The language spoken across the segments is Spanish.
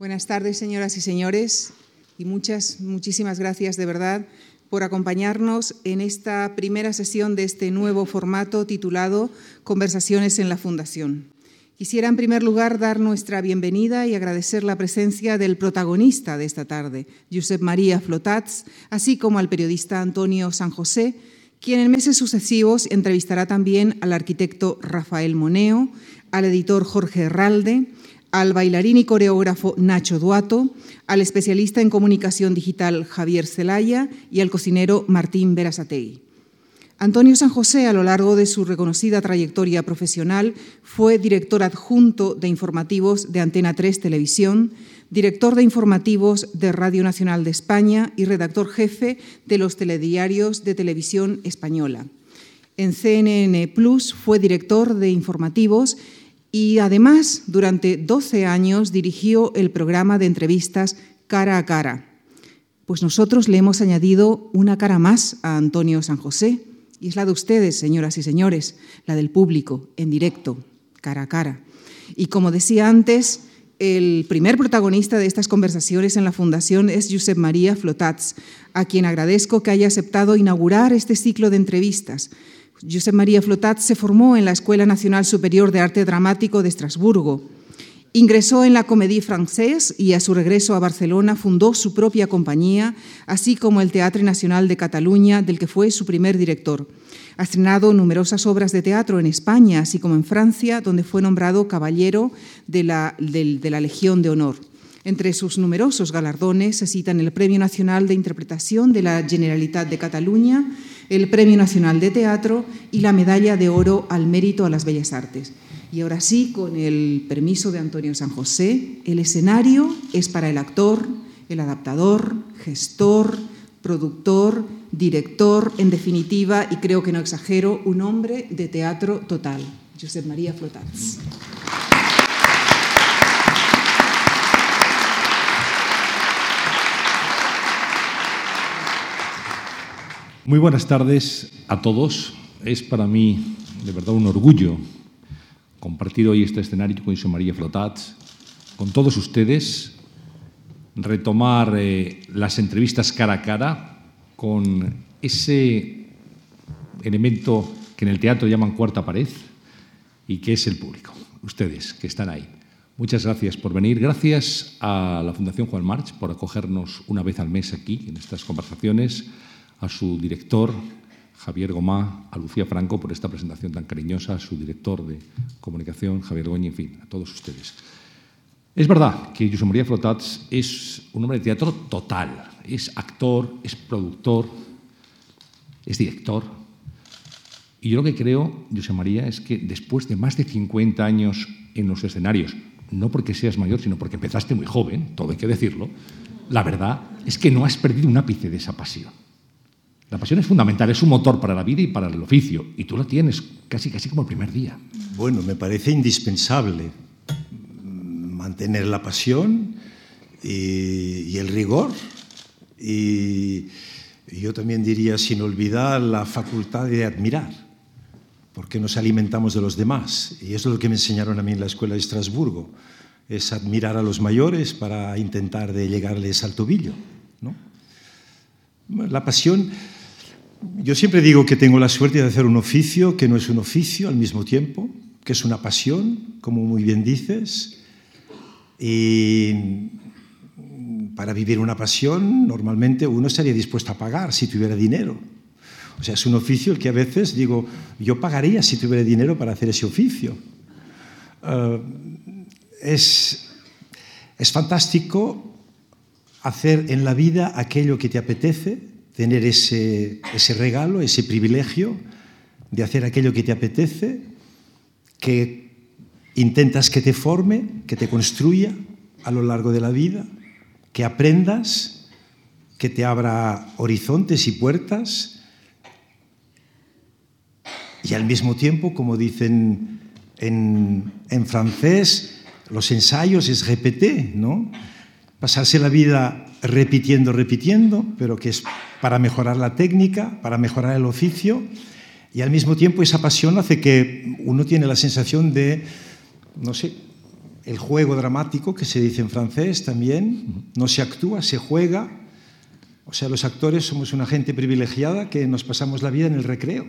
Buenas tardes, señoras y señores, y muchas, muchísimas gracias de verdad por acompañarnos en esta primera sesión de este nuevo formato titulado Conversaciones en la Fundación. Quisiera en primer lugar dar nuestra bienvenida y agradecer la presencia del protagonista de esta tarde, Josep María Flotats, así como al periodista Antonio San José, quien en meses sucesivos entrevistará también al arquitecto Rafael Moneo, al editor Jorge Herralde, al bailarín y coreógrafo Nacho Duato, al especialista en comunicación digital Javier Celaya y al cocinero Martín Berasategui. Antonio San José, a lo largo de su reconocida trayectoria profesional, fue director adjunto de informativos de Antena 3 Televisión, director de informativos de Radio Nacional de España y redactor jefe de los telediarios de televisión española. En CNN Plus fue director de informativos y además durante 12 años dirigió el programa de entrevistas Cara a Cara. Pues nosotros le hemos añadido una cara más a Antonio San José, y es la de ustedes, señoras y señores, la del público, en directo, cara a cara. Y como decía antes, el primer protagonista de estas conversaciones en la Fundación es Josep María Flotats, a quien agradezco que haya aceptado inaugurar este ciclo de entrevistas, Josep María Flotat se formó en la Escuela Nacional Superior de Arte Dramático de Estrasburgo. Ingresó en la Comédie Française y a su regreso a Barcelona fundó su propia compañía, así como el Teatre Nacional de Cataluña, del que fue su primer director. Ha estrenado numerosas obras de teatro en España, así como en Francia, donde fue nombrado caballero de la Legión de Honor. Entre sus numerosos galardones se citan el Premio Nacional de Interpretación de la Generalitat de Cataluña, el Premio Nacional de Teatro y la Medalla de Oro al Mérito a las Bellas Artes. Y ahora sí, con el permiso de Antonio San José, el escenario es para el actor, el adaptador, gestor, productor, director, en definitiva, y creo que no exagero, un hombre de teatro total, Josep María Flotats. Muy buenas tardes a todos. Es para mí de verdad un orgullo compartir hoy este escenario con José María Flotats, con todos ustedes, retomar eh, las entrevistas cara a cara con ese elemento que en el teatro llaman cuarta pared y que es el público, ustedes que están ahí. Muchas gracias por venir. Gracias a la Fundación Juan March por acogernos una vez al mes aquí en estas conversaciones a su director, Javier Gomá, a Lucía Franco por esta presentación tan cariñosa, a su director de comunicación, Javier Goñi, en fin, a todos ustedes. Es verdad que José María Flotats es un hombre de teatro total. Es actor, es productor, es director. Y yo lo que creo, José María, es que después de más de 50 años en los escenarios, no porque seas mayor, sino porque empezaste muy joven, todo hay que decirlo, la verdad es que no has perdido un ápice de esa pasión. La pasión es fundamental, es un motor para la vida y para el oficio, y tú la tienes casi, casi como el primer día. Bueno, me parece indispensable mantener la pasión y, el rigor, y yo también diría sin olvidar la facultad de admirar, porque nos alimentamos de los demás, y eso es lo que me enseñaron a mí en la escuela de Estrasburgo, es admirar a los mayores para intentar de llegarles al tobillo. ¿no? La pasión yo siempre digo que tengo la suerte de hacer un oficio que no es un oficio al mismo tiempo, que es una pasión, como muy bien dices. Y para vivir una pasión, normalmente uno estaría dispuesto a pagar si tuviera dinero. O sea, es un oficio el que a veces digo, yo pagaría si tuviera dinero para hacer ese oficio. Uh, es, es fantástico hacer en la vida aquello que te apetece tener ese, ese regalo, ese privilegio de hacer aquello que te apetece, que intentas que te forme, que te construya a lo largo de la vida, que aprendas, que te abra horizontes y puertas, y al mismo tiempo, como dicen en, en francés, los ensayos es repetir, ¿no? Pasarse la vida repitiendo, repitiendo, pero que es para mejorar la técnica, para mejorar el oficio, y al mismo tiempo esa pasión hace que uno tiene la sensación de, no sé, el juego dramático, que se dice en francés también, no se actúa, se juega. O sea, los actores somos una gente privilegiada que nos pasamos la vida en el recreo,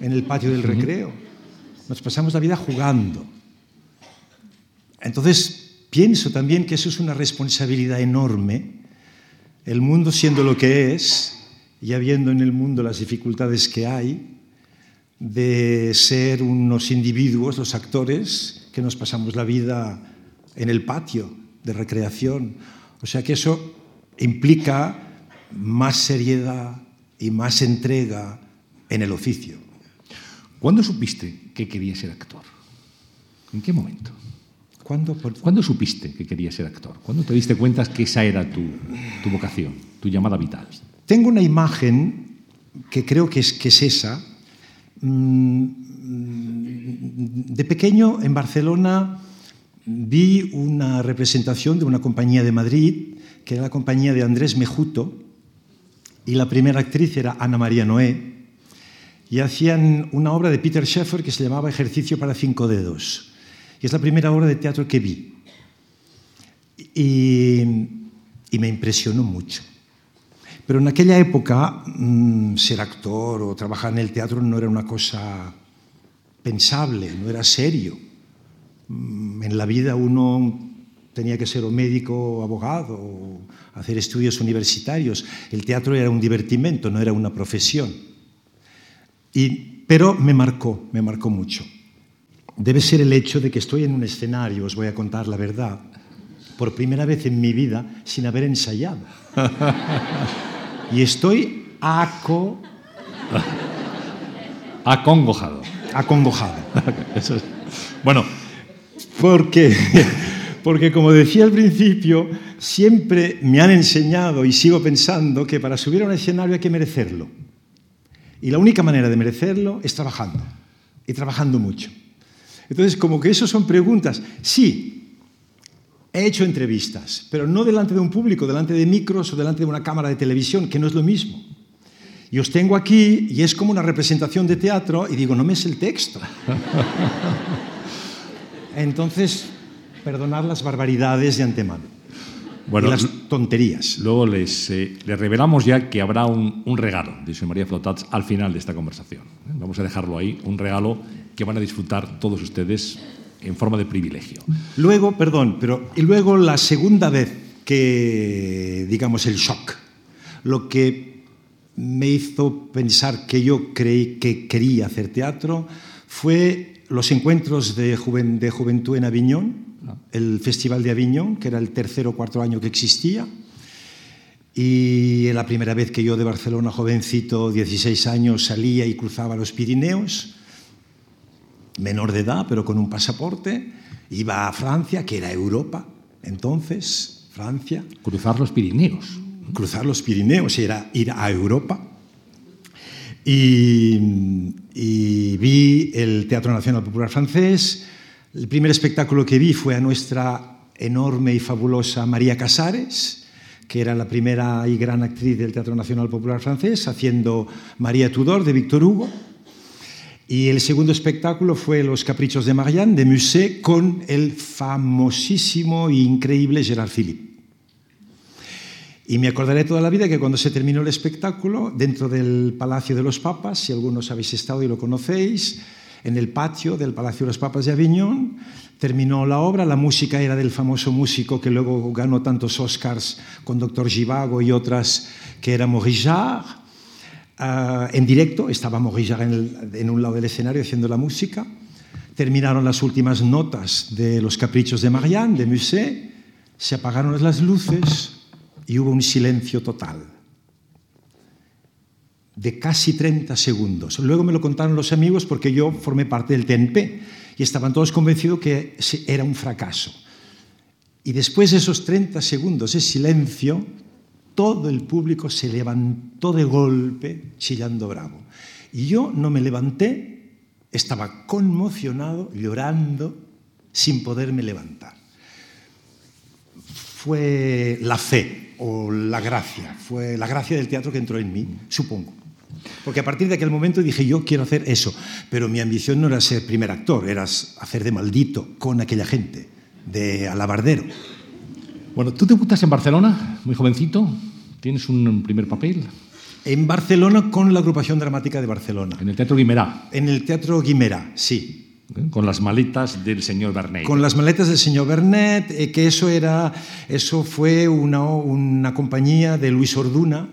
en el patio del recreo. Nos pasamos la vida jugando. Entonces, pienso también que eso es una responsabilidad enorme. El mundo siendo lo que es, y habiendo en el mundo las dificultades que hay, de ser unos individuos, los actores, que nos pasamos la vida en el patio de recreación. O sea que eso implica más seriedad y más entrega en el oficio. ¿Cuándo supiste que querías ser actor? ¿En qué momento? ¿Cuándo, ¿Cuándo supiste que querías ser actor? ¿Cuándo te diste cuenta que esa era tu, tu vocación, tu llamada vital? Tengo una imagen que creo que es, que es esa. Mm, de pequeño en Barcelona vi una representación de una compañía de Madrid, que era la compañía de Andrés Mejuto, y la primera actriz era Ana María Noé, y hacían una obra de Peter Sheffer que se llamaba Ejercicio para cinco dedos. Y es la primera obra de teatro que vi. Y, y me impresionó mucho. Pero en aquella época mmm, ser actor o trabajar en el teatro no era una cosa pensable, no era serio. Mm, en la vida uno tenía que ser o médico o abogado o hacer estudios universitarios. El teatro era un divertimento, no era una profesión. Y, pero me marcó, me marcó mucho. Debe ser el hecho de que estoy en un escenario, os voy a contar la verdad, por primera vez en mi vida sin haber ensayado. y estoy aco... Acongojado. Acongojado. Eso es. Bueno, porque, porque, como decía al principio, siempre me han enseñado y sigo pensando que para subir a un escenario hay que merecerlo. Y la única manera de merecerlo es trabajando, y trabajando mucho. Entonces, como que eso son preguntas. Sí, he hecho entrevistas, pero no delante de un público, delante de micros o delante de una cámara de televisión, que no es lo mismo. Y os tengo aquí y es como una representación de teatro y digo, no me es el texto. Entonces, perdonar las barbaridades de antemano. Bueno, y las tonterías. Luego les, eh, les, revelamos ya que habrá un, un regalo José María Flotats al final de esta conversación. Vamos a dejarlo ahí, un regalo que van a disfrutar todos ustedes en forma de privilegio. Luego, perdón, pero y luego la segunda vez que, digamos, el shock, lo que me hizo pensar que yo creí que quería hacer teatro fue los encuentros de, juven, de juventud en Aviñón, el Festival de Aviñón, que era el tercer o cuarto año que existía. Y la primera vez que yo de Barcelona, jovencito, 16 años, salía y cruzaba los Pirineos, menor de edad, pero con un pasaporte, iba a Francia, que era Europa, entonces, Francia. Cruzar los Pirineos. Cruzar los Pirineos era ir a Europa. Y, y, vi el Teatro Nacional Popular Francés. El primer espectáculo que vi fue a nuestra enorme y fabulosa María Casares, que era la primera y gran actriz del Teatro Nacional Popular Francés, haciendo María Tudor de Víctor Hugo. Y el segundo espectáculo fue Los Caprichos de Marianne de Musset con el famosísimo e increíble Gerard Philippe. Y me acordaré toda la vida que cuando se terminó el espectáculo, dentro del Palacio de los Papas, si algunos habéis estado y lo conocéis, en el patio del Palacio de los Papas de Aviñón, terminó la obra, la música era del famoso músico que luego ganó tantos Oscars con Doctor Givago y otras, que era Jarre. Uh, en directo, estaba Jarre en, en un lado del escenario haciendo la música. Terminaron las últimas notas de Los Caprichos de Marianne, de Musset, se apagaron las luces y hubo un silencio total de casi 30 segundos. Luego me lo contaron los amigos porque yo formé parte del TNP y estaban todos convencidos que era un fracaso. Y después de esos 30 segundos de silencio, todo el público se levantó de golpe chillando bravo. Y yo no me levanté, estaba conmocionado, llorando, sin poderme levantar. Fue la fe, o la gracia, fue la gracia del teatro que entró en mí, supongo. Porque a partir de aquel momento dije, yo quiero hacer eso, pero mi ambición no era ser primer actor, era hacer de maldito con aquella gente. de alabardero. Bueno, tú debutas en Barcelona, muy jovencito, tienes un primer papel. En Barcelona con la agrupación dramática de Barcelona. En el Teatro Guimerá. En el Teatro Guimerá, sí. ¿Eh? Con las maletas del señor Bernet. Con las maletas del señor Bernet, eh, que eso, era, eso fue una, una compañía de Luis Orduna,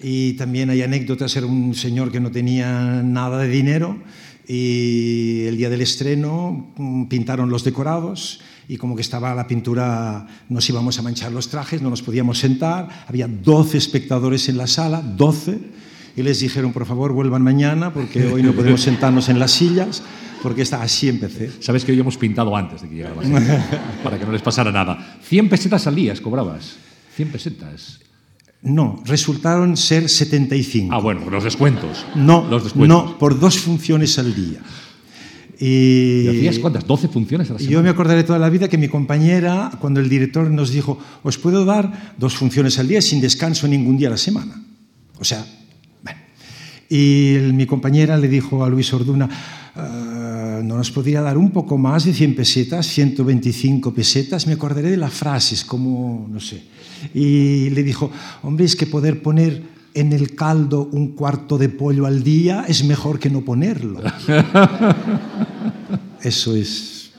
y también hay anécdotas, era un señor que no tenía nada de dinero y el día del estreno mm, pintaron los decorados y como que estaba la pintura, nos íbamos a manchar los trajes, no nos podíamos sentar, había 12 espectadores en la sala, 12, y les dijeron, por favor, vuelvan mañana porque hoy no podemos sentarnos en las sillas, porque está, así empecé. Sabes que hoy hemos pintado antes de que llegara la gente, para que no les pasara nada. 100 pesetas al día cobrabas, 100 pesetas. No, resultaron ser 75. Ah, bueno, los descuentos. No, los descuentos. no, por dos funciones al día. Y, ¿Y hacías cuántas? ¿12 funciones a la semana? Yo me acordaré toda la vida que mi compañera, cuando el director nos dijo, os puedo dar dos funciones al día sin descanso ningún día a la semana. O sea, bueno. Y el, mi compañera le dijo a Luis Orduna, uh, ¿no nos podría dar un poco más de 100 pesetas, 125 pesetas? Me acordaré de las frases, como, no sé. Y le dijo, hombre, es que poder poner en el caldo un cuarto de pollo al día es mejor que no ponerlo. Eso es...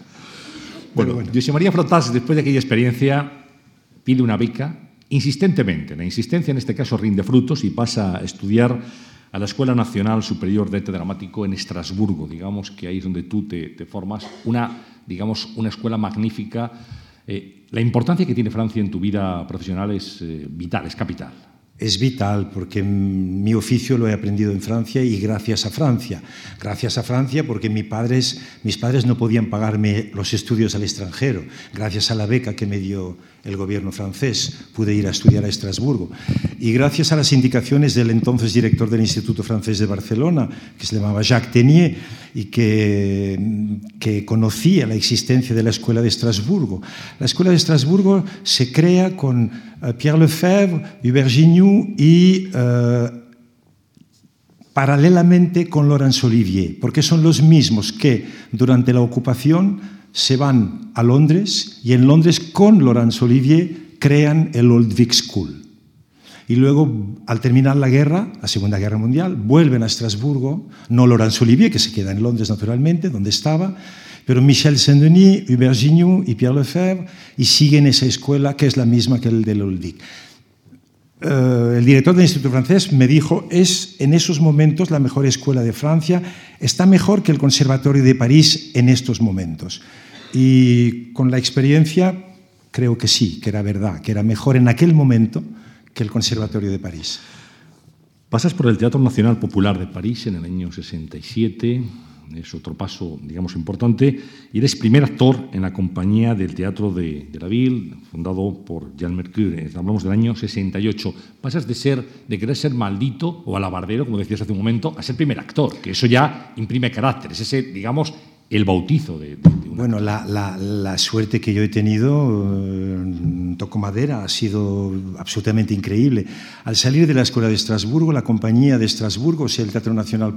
Bueno, bueno. José María Frotas, después de aquella experiencia, pide una beca insistentemente. La insistencia en este caso rinde frutos y pasa a estudiar a la Escuela Nacional Superior de Arte Dramático en Estrasburgo, digamos que ahí es donde tú te, te formas, una, digamos, una escuela magnífica. Eh, la importancia que tiene Francia en tu vida profesional es eh, vital, es capital. Es vital porque mi oficio lo he aprendido en Francia y gracias a Francia. Gracias a Francia porque mis padres, mis padres no podían pagarme los estudios al extranjero. Gracias a la beca que me dio el gobierno francés pude ir a estudiar a Estrasburgo. Y gracias a las indicaciones del entonces director del Instituto Francés de Barcelona, que se llamaba Jacques Tenier, y que, conocía la existencia de la Escuela de Estrasburgo. La Escuela de Estrasburgo se crea con uh, Pierre Lefebvre, Hubert Gignoux y uh, paralelamente con Laurence Olivier, porque son los mismos que durante la ocupación se van a Londres y en Londres con Laurence Olivier crean el Old Vic School. Y luego, al terminar la guerra, la Segunda Guerra Mundial, vuelven a Estrasburgo, no Laurence Olivier, que se queda en Londres naturalmente, donde estaba, pero Michel Saint-Denis, Hubert Gignoux y Pierre Lefebvre, y siguen esa escuela que es la misma que el del Old Vic. Uh, el director del Instituto Francés me dijo, es en esos momentos la mejor escuela de Francia, está mejor que el Conservatorio de París en estos momentos. Y con la experiencia creo que sí, que era verdad, que era mejor en aquel momento que el Conservatorio de París. Pasas por el Teatro Nacional Popular de París en el año 67, es otro paso, digamos, importante, y eres primer actor en la compañía del Teatro de, de la Ville, fundado por Jean Mercure, hablamos del año 68. Pasas de ser, de querer ser maldito o alabardero, como decías hace un momento, a ser primer actor, que eso ya imprime carácter, es ese, digamos, el bautizo de, de, Bueno, la, suerte que yo he tenido, eh, toco madera, ha sido absolutamente increíble. Al salir de la Escuela de Estrasburgo, la compañía de Estrasburgo, o sea, el Teatro Nacional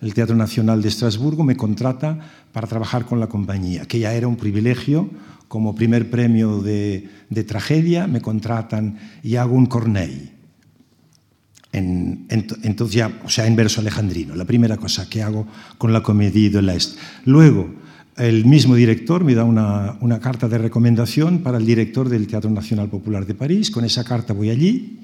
el Teatro Nacional de Estrasburgo me contrata para trabajar con la compañía, que ya era un privilegio. Como primer premio de, tragedia me contratan y hago un Corneille. En, en, entonces ya, o sea, en verso alejandrino, la primera cosa que hago con la Comédie de l'Est. Luego, el mismo director me da una, carta de recomendación para el director del Teatro Nacional Popular de París. Con esa carta voy allí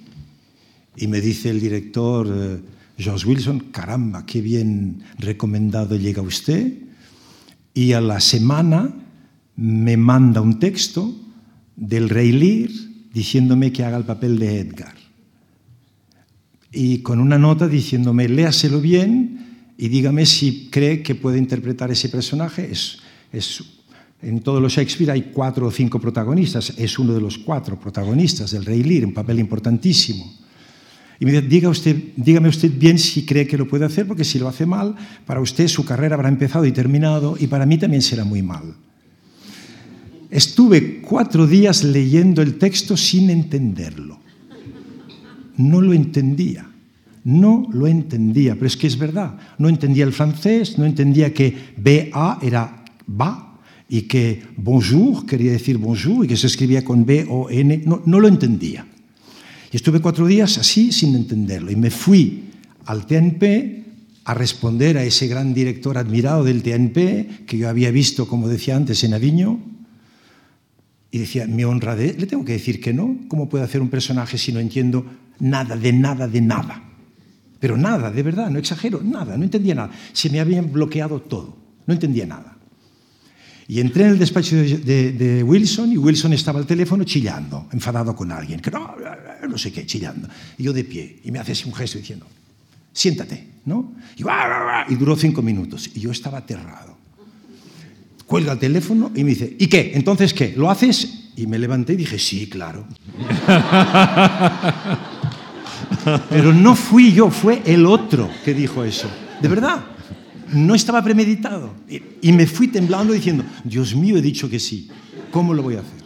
y me dice el director... Eh, George Wilson, caramba, qué bien recomendado llega usted. Y a la semana me manda un texto del Rey Lear diciéndome que haga el papel de Edgar. Y con una nota diciéndome, léaselo bien y dígame si cree que puede interpretar ese personaje. Es, en todos los Shakespeare hay cuatro o cinco protagonistas. Es uno de los cuatro protagonistas del Rey Lear, un papel importantísimo. Y me dice, Diga usted, dígame usted bien si cree que lo puede hacer, porque si lo hace mal, para usted su carrera habrá empezado y terminado, y para mí también será muy mal. Estuve cuatro días leyendo el texto sin entenderlo. No lo entendía. No lo entendía, pero es que es verdad. No entendía el francés, no entendía que BA era va, y que bonjour quería decir bonjour y que se escribía con B o N, no, no lo entendía. Y estuve cuatro días así sin entenderlo y me fui al TNP a responder a ese gran director admirado del TNP que yo había visto, como decía antes, en Aviño. Y decía, mi honradez, le tengo que decir que no. ¿Cómo puede hacer un personaje si no entiendo nada, de nada, de nada? Pero nada, de verdad, no exagero, nada, no entendía nada. Se me habían bloqueado todo, no entendía nada. Y entré en el despacho de, Wilson y Wilson estaba al teléfono chillando, enfadado con alguien, que no, no sé qué, chillando. Y yo de pie, y me hace así un gesto diciendo, siéntate, ¿no? Y, y duró cinco minutos, y yo estaba aterrado. Cuelga el teléfono y me dice, ¿y qué? ¿Entonces qué? ¿Lo haces? Y me levanté y dije, sí, claro. Pero no fui yo, fue el otro que dijo eso. De verdad no estaba premeditado. Y me fui temblando diciendo, Dios mío, he dicho que sí. ¿Cómo lo voy a hacer?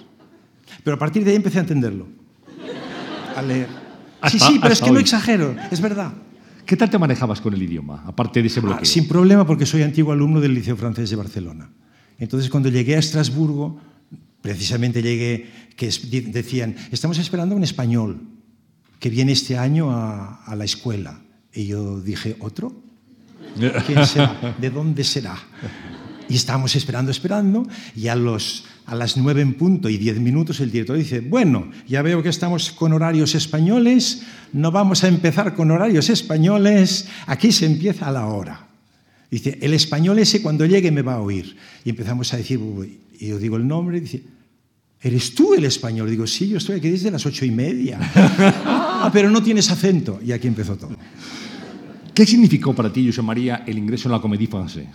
Pero a partir de ahí empecé a entenderlo. A leer. Sí, sí, pero es que no exagero, es verdad. ¿Qué tal te manejabas con el idioma, aparte de ese bloqueo? Ah, sin problema, porque soy antiguo alumno del Liceo Francés de Barcelona. Entonces, cuando llegué a Estrasburgo, precisamente llegué, que decían, estamos esperando un español que viene este año a, a la escuela. Y yo dije, ¿otro? ¿Quién será? ¿De dónde será? Y estábamos esperando, esperando, y a, los, a las nueve en punto y diez minutos el director dice, bueno, ya veo que estamos con horarios españoles, no vamos a empezar con horarios españoles, aquí se empieza a la hora. Dice, el español ese cuando llegue me va a oír. Y empezamos a decir, y yo digo el nombre, y dice, ¿eres tú el español? Digo, sí, yo estoy aquí desde las ocho y media. ah, pero no tienes acento. Y aquí empezó todo. ¿Qué significó para ti, José María, el ingreso en la Comédie Française?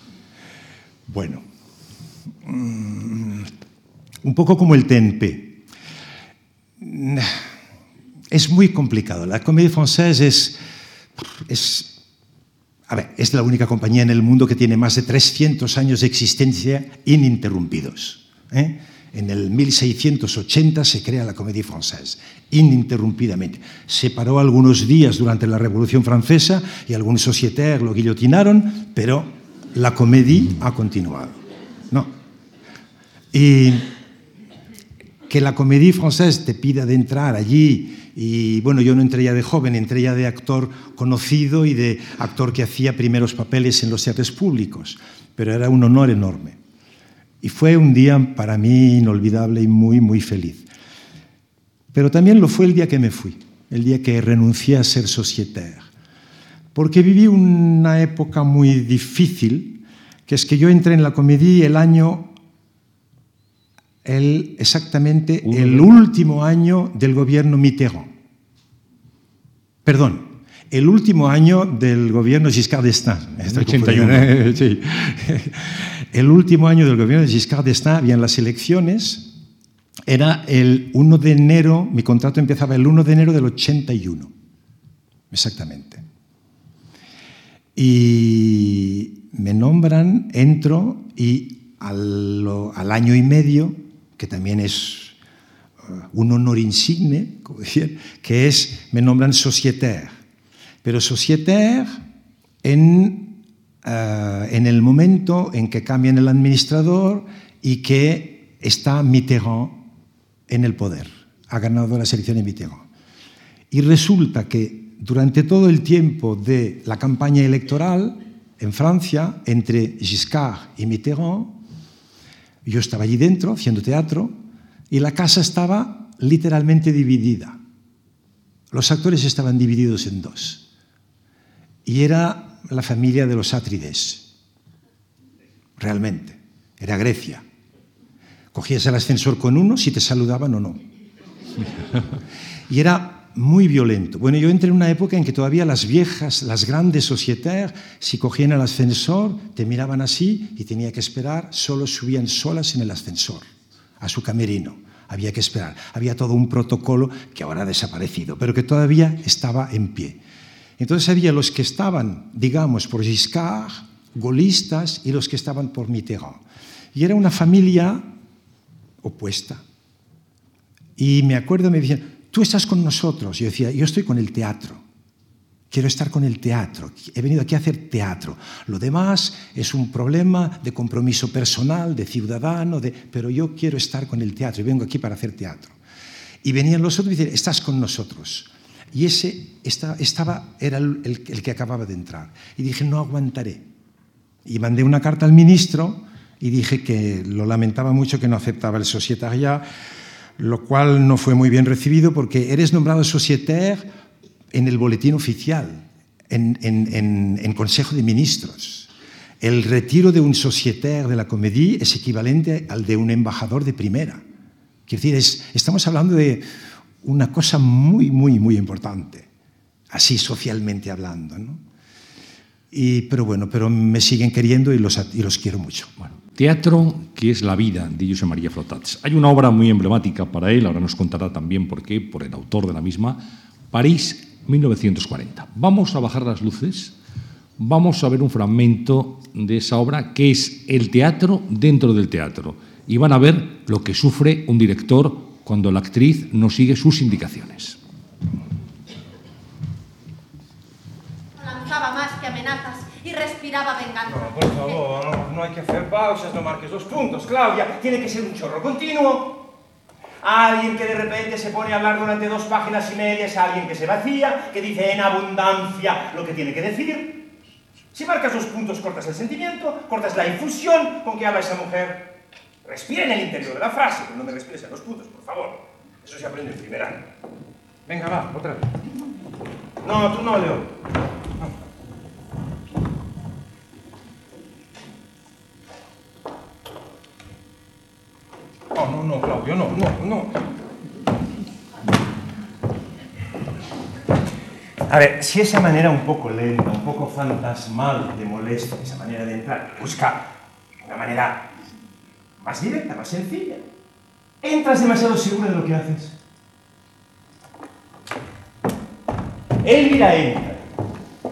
Bueno, un poco como el TNP. Es muy complicado. La Comédie Française es, es, a ver, es la única compañía en el mundo que tiene más de 300 años de existencia ininterrumpidos. ¿eh? En el 1680 se crea la Comédie Française, ininterrumpidamente. Se paró algunos días durante la Revolución Francesa y algunos sociétaires lo guillotinaron, pero la comédie ha continuado. No. Y que la Comédie Française te pida de entrar allí y bueno, yo no entré ya de joven, entré ya de actor conocido y de actor que hacía primeros papeles en los teatros públicos, pero era un honor enorme. Y fue un día para mí inolvidable y muy, muy feliz. Pero también lo fue el día que me fui, el día que renuncié a ser societaire. Porque viví una época muy difícil, que es que yo entré en la comedia el año, el, exactamente el último año del gobierno Mitterrand. Perdón, el último año del gobierno Giscard d'Estaing. 81. Sí. El último año del gobierno de Giscard d'Estaing, habían las elecciones, era el 1 de enero, mi contrato empezaba el 1 de enero del 81, exactamente. Y me nombran, entro y al, al año y medio, que también es uh, un honor insigne, como decir, que es, me nombran societaire. Pero societaire en uh, en el momento en que cambian el administrador y que está Mitterrand en el poder. Ha ganado las elecciones Mitterrand. Y resulta que durante todo el tiempo de la campaña electoral en Francia, entre Giscard y Mitterrand, yo estaba allí dentro haciendo teatro y la casa estaba literalmente dividida. Los actores estaban divididos en dos. Y era la familia de los Átrides. Realmente. Era Grecia. Cogías el ascensor con uno si te saludaban o no. Y era muy violento. Bueno, yo entré en una época en que todavía las viejas, las grandes sociétés, si cogían el ascensor, te miraban así y tenía que esperar, solo subían solas en el ascensor, a su camerino. Había que esperar. Había todo un protocolo que ahora ha desaparecido, pero que todavía estaba en pie. Entonces había los que estaban, digamos, por Giscard, golistas, y los que estaban por Mitterrand. Y era una familia opuesta. Y me acuerdo, me decían, tú estás con nosotros. Yo decía, yo estoy con el teatro. Quiero estar con el teatro. He venido aquí a hacer teatro. Lo demás es un problema de compromiso personal, de ciudadano, pero yo quiero estar con el teatro y vengo aquí para hacer teatro. Y venían los otros y decían, estás con nosotros. Y ese estaba, era el, el, que acababa de entrar. Y dije, no aguantaré. Y mandé una carta al ministro y dije que lo lamentaba mucho que no aceptaba el societaria, lo cual no fue muy bien recibido porque eres nombrado societaire en el boletín oficial, en, en, en, Consejo de Ministros. El retiro de un societaire de la comédie es equivalente al de un embajador de primera. Quiero decir, es, estamos hablando de una cosa muy, muy, muy importante, así socialmente hablando. ¿no? Y, pero bueno, pero me siguen queriendo y los, y los quiero mucho. Bueno, teatro que es la vida de José María Flotats. Hay una obra muy emblemática para él, ahora nos contará también por qué, por el autor de la misma, París 1940. Vamos a bajar las luces, vamos a ver un fragmento de esa obra que es el teatro dentro del teatro. Y van a ver lo que sufre un director cuando la actriz no sigue sus indicaciones. Lanzaba más que amenazas y respiraba venganza. No, por favor, no, no hay que hacer pausas, no marques los puntos, Claudia. Tiene que ser un chorro continuo. Alguien que de repente se pone a hablar durante dos páginas y media es alguien que se vacía, que dice en abundancia lo que tiene que decir. Si marcas los puntos, cortas el sentimiento, cortas la infusión con que habla esa mujer. Respira en el interior de la frase, pero no me respires en los puntos, por favor. Eso se aprende en primer año. Venga, va, otra vez. No, tú no, Leo. No, no, no, Claudio, no, no, no. A ver, si esa manera un poco lenta, un poco fantasmal de molesta, esa manera de entrar, busca una manera más directa, más sencilla. Entras demasiado seguro de lo que haces. Elvira entra,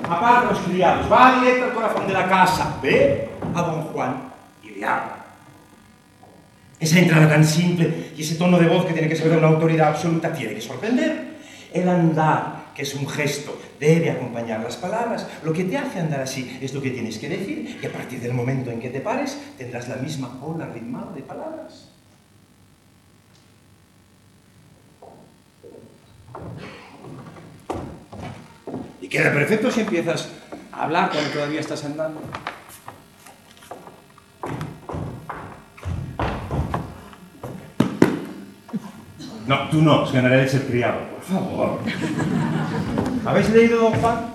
aparta a los criados, va directo al corazón de la casa, ve a don Juan y le. Esa entrada tan simple y ese tono de voz que tiene que ser de una autoridad absoluta tiene que sorprender. El andar, que es un gesto, debe acompañar las palabras. Lo que te hace andar así es lo que tienes que decir y a partir del momento en que te pares tendrás la misma ola ritmada de palabras. Y queda perfecto si empiezas a hablar cuando todavía estás andando. No, tú no, ganaré de ser criado, por favor. ¿Habéis leído Don Juan?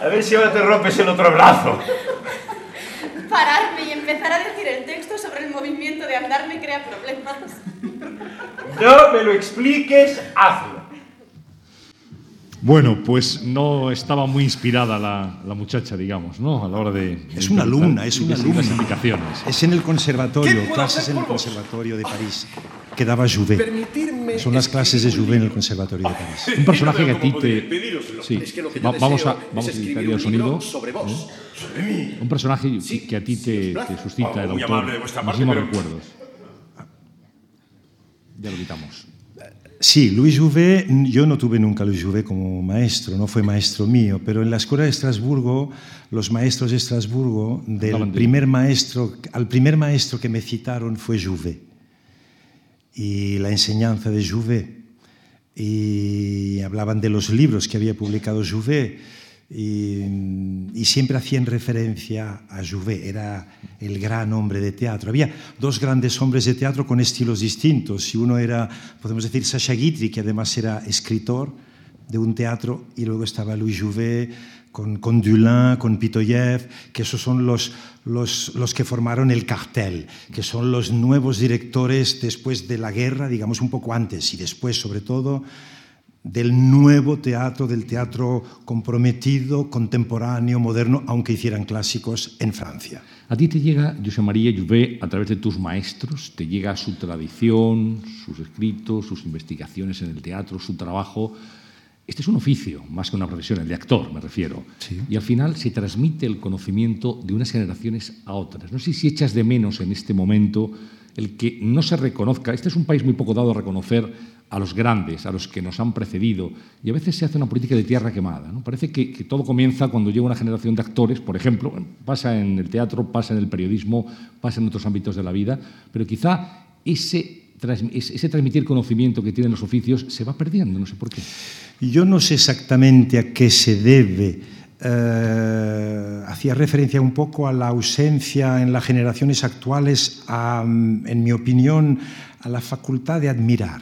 A ver si ahora te rompes el otro brazo. Pararme y empezar a decir el texto sobre el movimiento de andar me crea problemas. No me lo expliques, hazlo. Bueno, pues no estaba muy inspirada la, la, muchacha, digamos, ¿no? A la hora de... Es una alumna, es una alumna. Las indicaciones. Es en el conservatorio, clases en el conservatorio de París, que daba Jouvet. Son las clases de Jouvet en el conservatorio de París. Un personaje que a ti te... Sí, Va, vamos a, vamos a editar el sonido. ¿eh? Un personaje que a ti te, te suscita el autor muchísimos recuerdos. Ya lo quitamos. Sí, Louis Jouvet, yo no tuve nunca a Louis Jouvet como maestro, no fue maestro mío, pero en la escuela de Estrasburgo, los maestros de Estrasburgo, del primer maestro, al primer maestro que me citaron fue Jouvet. Y la enseñanza de Jouvet. Y hablaban de los libros que había publicado Jouvet y, y, siempre hacían referencia a Jouvet, era el gran hombre de teatro. Había dos grandes hombres de teatro con estilos distintos, y uno era, podemos decir, Sacha Guitry, que además era escritor de un teatro, y luego estaba Louis Jouvet con, con Dulin, con Pitoyev, que esos son los, los, los que formaron el cartel, que son los nuevos directores después de la guerra, digamos un poco antes y después sobre todo del nuevo teatro, del teatro comprometido, contemporáneo, moderno, aunque hicieran clásicos en Francia. A ti te llega José María Jouvet a través de tus maestros, te llega su tradición, sus escritos, sus investigaciones en el teatro, su trabajo. este es un oficio, más que una profesión, el de actor, me refiero. Sí. Y al final se transmite el conocimiento de unas generaciones a otras. No sé si echas de menos en este momento el que no se reconozca. Este es un país muy poco dado a reconocer a los grandes, a los que nos han precedido. Y a veces se hace una política de tierra quemada. Parece que, todo comienza cuando llega una generación de actores, por ejemplo, pasa en el teatro, pasa en el periodismo, pasa en otros ámbitos de la vida, pero quizá ese ese transmitir conocimiento que tienen los oficios se va perdiendo, no sé por qué. Yo no sé exactamente a qué se debe. Eh, hacía referencia un poco a la ausencia en las generaciones actuales, a, en mi opinión, a la facultad de admirar.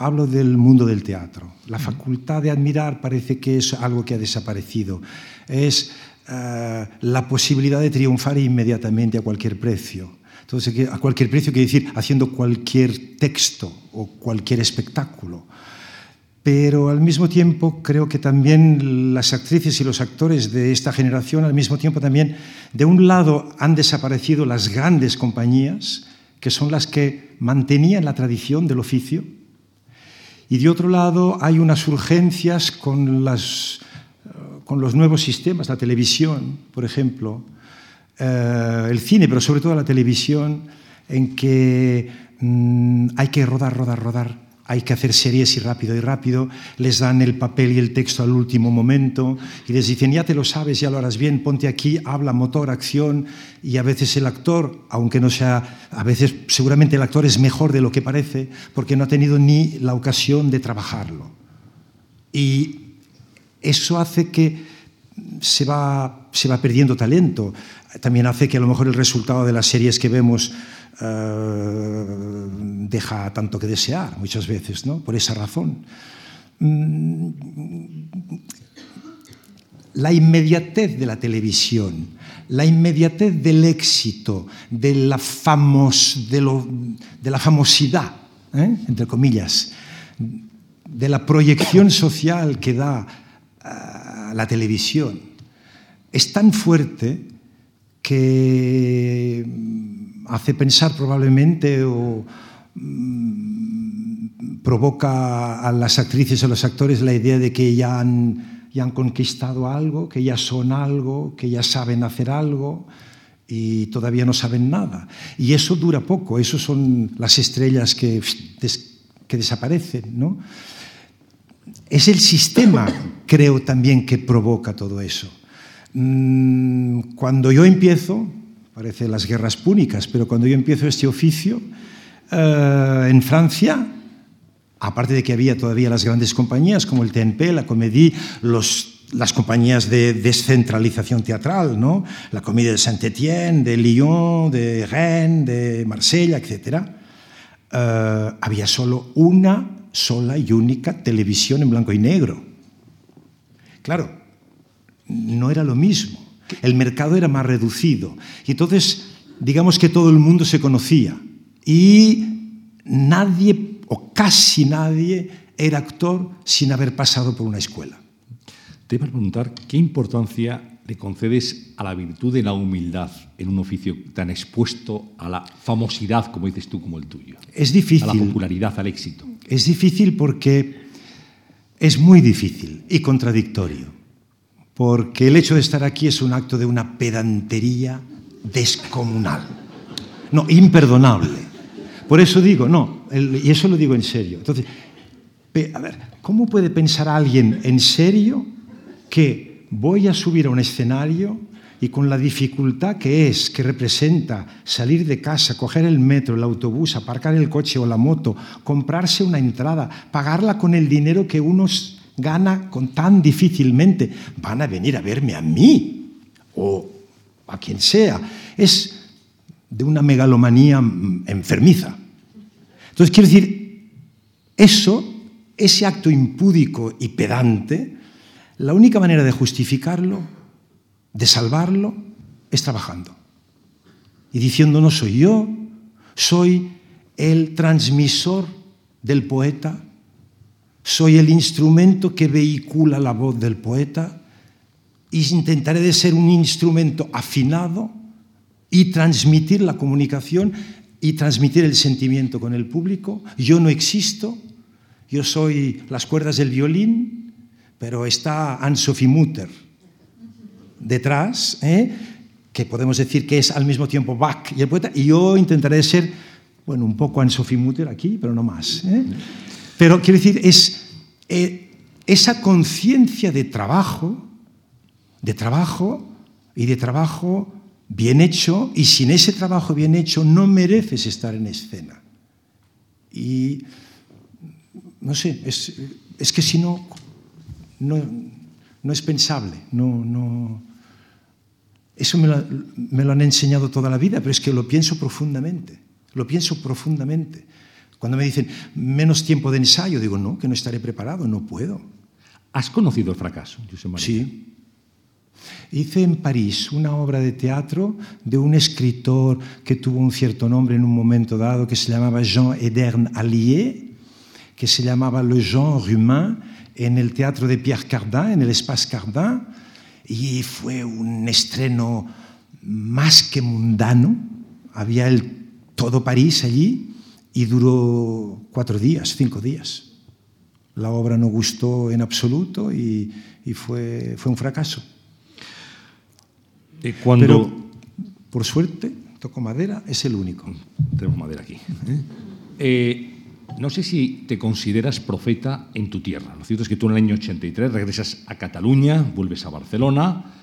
Hablo del mundo del teatro. La facultad de admirar parece que es algo que ha desaparecido. Es eh, la posibilidad de triunfar inmediatamente a cualquier precio. Entonces, a cualquier precio quiere decir haciendo cualquier texto o cualquier espectáculo. Pero al mismo tiempo creo que también las actrices y los actores de esta generación, al mismo tiempo también, de un lado han desaparecido las grandes compañías, que son las que mantenían la tradición del oficio, y de otro lado hay unas urgencias con, con los nuevos sistemas, la televisión, por ejemplo, eh, el cine, pero sobre todo la televisión, en que mmm, hay que rodar, rodar, rodar. Hay que hacer series y rápido y rápido. Les dan el papel y el texto al último momento y les dicen, ya te lo sabes, ya lo harás bien, ponte aquí, habla, motor, acción. Y a veces el actor, aunque no sea, a veces seguramente el actor es mejor de lo que parece porque no ha tenido ni la ocasión de trabajarlo. Y eso hace que se va, se va perdiendo talento también hace que a lo mejor el resultado de las series que vemos uh, deja tanto que desear muchas veces, ¿no? Por esa razón. Mm, la inmediatez de la televisión, la inmediatez del éxito, de la, famos, de, lo, de la famosidad, ¿eh? entre comillas, de la proyección social que da uh, la televisión, es tan fuerte que hace pensar probablemente o mm, provoca a las actrices o los actores la idea de que ya han, ya han conquistado algo, que ya son algo, que ya saben hacer algo y todavía no saben nada. Y eso dura poco, eso son las estrellas que, que desaparecen. ¿no? Es el sistema, creo también, que provoca todo eso. Mm, cuando yo empiezo, parece las guerras púnicas, pero cuando yo empiezo este oficio, eh, en Francia, aparte de que había todavía las grandes compañías como el TNP, la Comédie, los, las compañías de descentralización teatral, ¿no? la Comédie de Saint-Étienne, de Lyon, de Rennes, de Marsella, etc., eh, había solo una sola y única televisión en blanco y negro. Claro, no era lo mismo. El mercado era más reducido. Y entonces, digamos que todo el mundo se conocía. Y nadie, o casi nadie, era actor sin haber pasado por una escuela. Te iba a preguntar qué importancia le concedes a la virtud de la humildad en un oficio tan expuesto a la famosidad, como dices tú, como el tuyo. Es difícil. A la popularidad, al éxito. Es difícil porque es muy difícil y contradictorio porque el hecho de estar aquí es un acto de una pedantería descomunal. No, imperdonable. Por eso digo, no, y eso lo digo en serio. Entonces, a ver, ¿cómo puede pensar alguien en serio que voy a subir a un escenario y con la dificultad que es, que representa salir de casa, coger el metro, el autobús, aparcar el coche o la moto, comprarse una entrada, pagarla con el dinero que unos gana con tan difícilmente, van a venir a verme a mí o a quien sea. Es de una megalomanía enfermiza. Entonces, quiero decir, eso, ese acto impúdico y pedante, la única manera de justificarlo, de salvarlo, es trabajando. Y diciendo, no soy yo, soy el transmisor del poeta soy el instrumento que vehicula la voz del poeta y intentaré de ser un instrumento afinado y transmitir la comunicación y transmitir el sentimiento con el público. Yo no existo, yo soy las cuerdas del violín pero está Anne-Sophie Mutter detrás, ¿eh? que podemos decir que es al mismo tiempo Bach y el poeta, y yo intentaré ser, bueno, un poco Anne-Sophie Mutter aquí, pero no más. ¿eh? Pero quiero decir, es eh, esa conciencia de trabajo, de trabajo y de trabajo bien hecho, y sin ese trabajo bien hecho no mereces estar en escena. Y no sé, es, que si no, no, no es pensable, no, no, eso me lo, me lo, han enseñado toda la vida, pero es que lo pienso profundamente, lo pienso profundamente. Cuando me dicen menos tiempo de ensayo, digo, no, que no estaré preparado, no puedo. ¿Has conocido el fracaso, José María? Sí. Hice en París una obra de teatro de un escritor que tuvo un cierto nombre en un momento dado, que se llamaba Jean Edern Allier, que se llamaba Le genre humain, en el teatro de Pierre Cardin, en el Espace Cardin, y fue un estreno más que mundano. Había el todo París allí y duró cuatro días, cinco días. La obra no gustó en absoluto y, y fue, fue un fracaso. Eh, cuando... Pero, por suerte, toco madera, es el único. Tenemos madera aquí. ¿eh? Eh, no sé si te consideras profeta en tu tierra. Lo cierto es que tú en el año 83 regresas a Cataluña, vuelves a Barcelona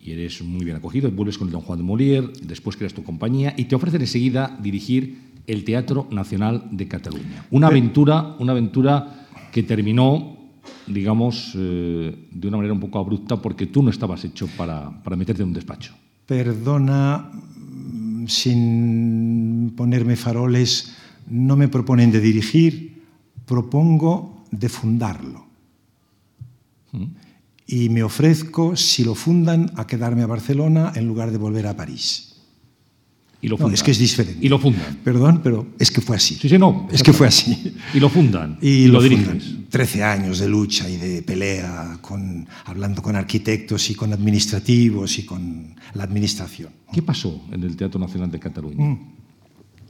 y eres muy bien acogido, vuelves con el Don Juan de Molière, después creas tu compañía y te ofrecen enseguida dirigir el Teatro Nacional de Cataluña. Una aventura, una aventura que terminó, digamos, eh, de una manera un poco abrupta porque tú no estabas hecho para, para meterte en un despacho. Perdona, sin ponerme faroles, no me proponen de dirigir, propongo de fundarlo. ¿Mm? Y me ofrezco, si lo fundan, a quedarme a Barcelona en lugar de volver a París. Y lo no, es que es diferente. Y lo fundan. Perdón, pero es que fue así. Sí, sí, no. Es que fue así. Y lo fundan. Y, y lo, lo diriges. Fundan. Trece años de lucha y de pelea, con, hablando con arquitectos y con administrativos y con la administración. ¿Qué pasó en el Teatro Nacional de Cataluña? Mm.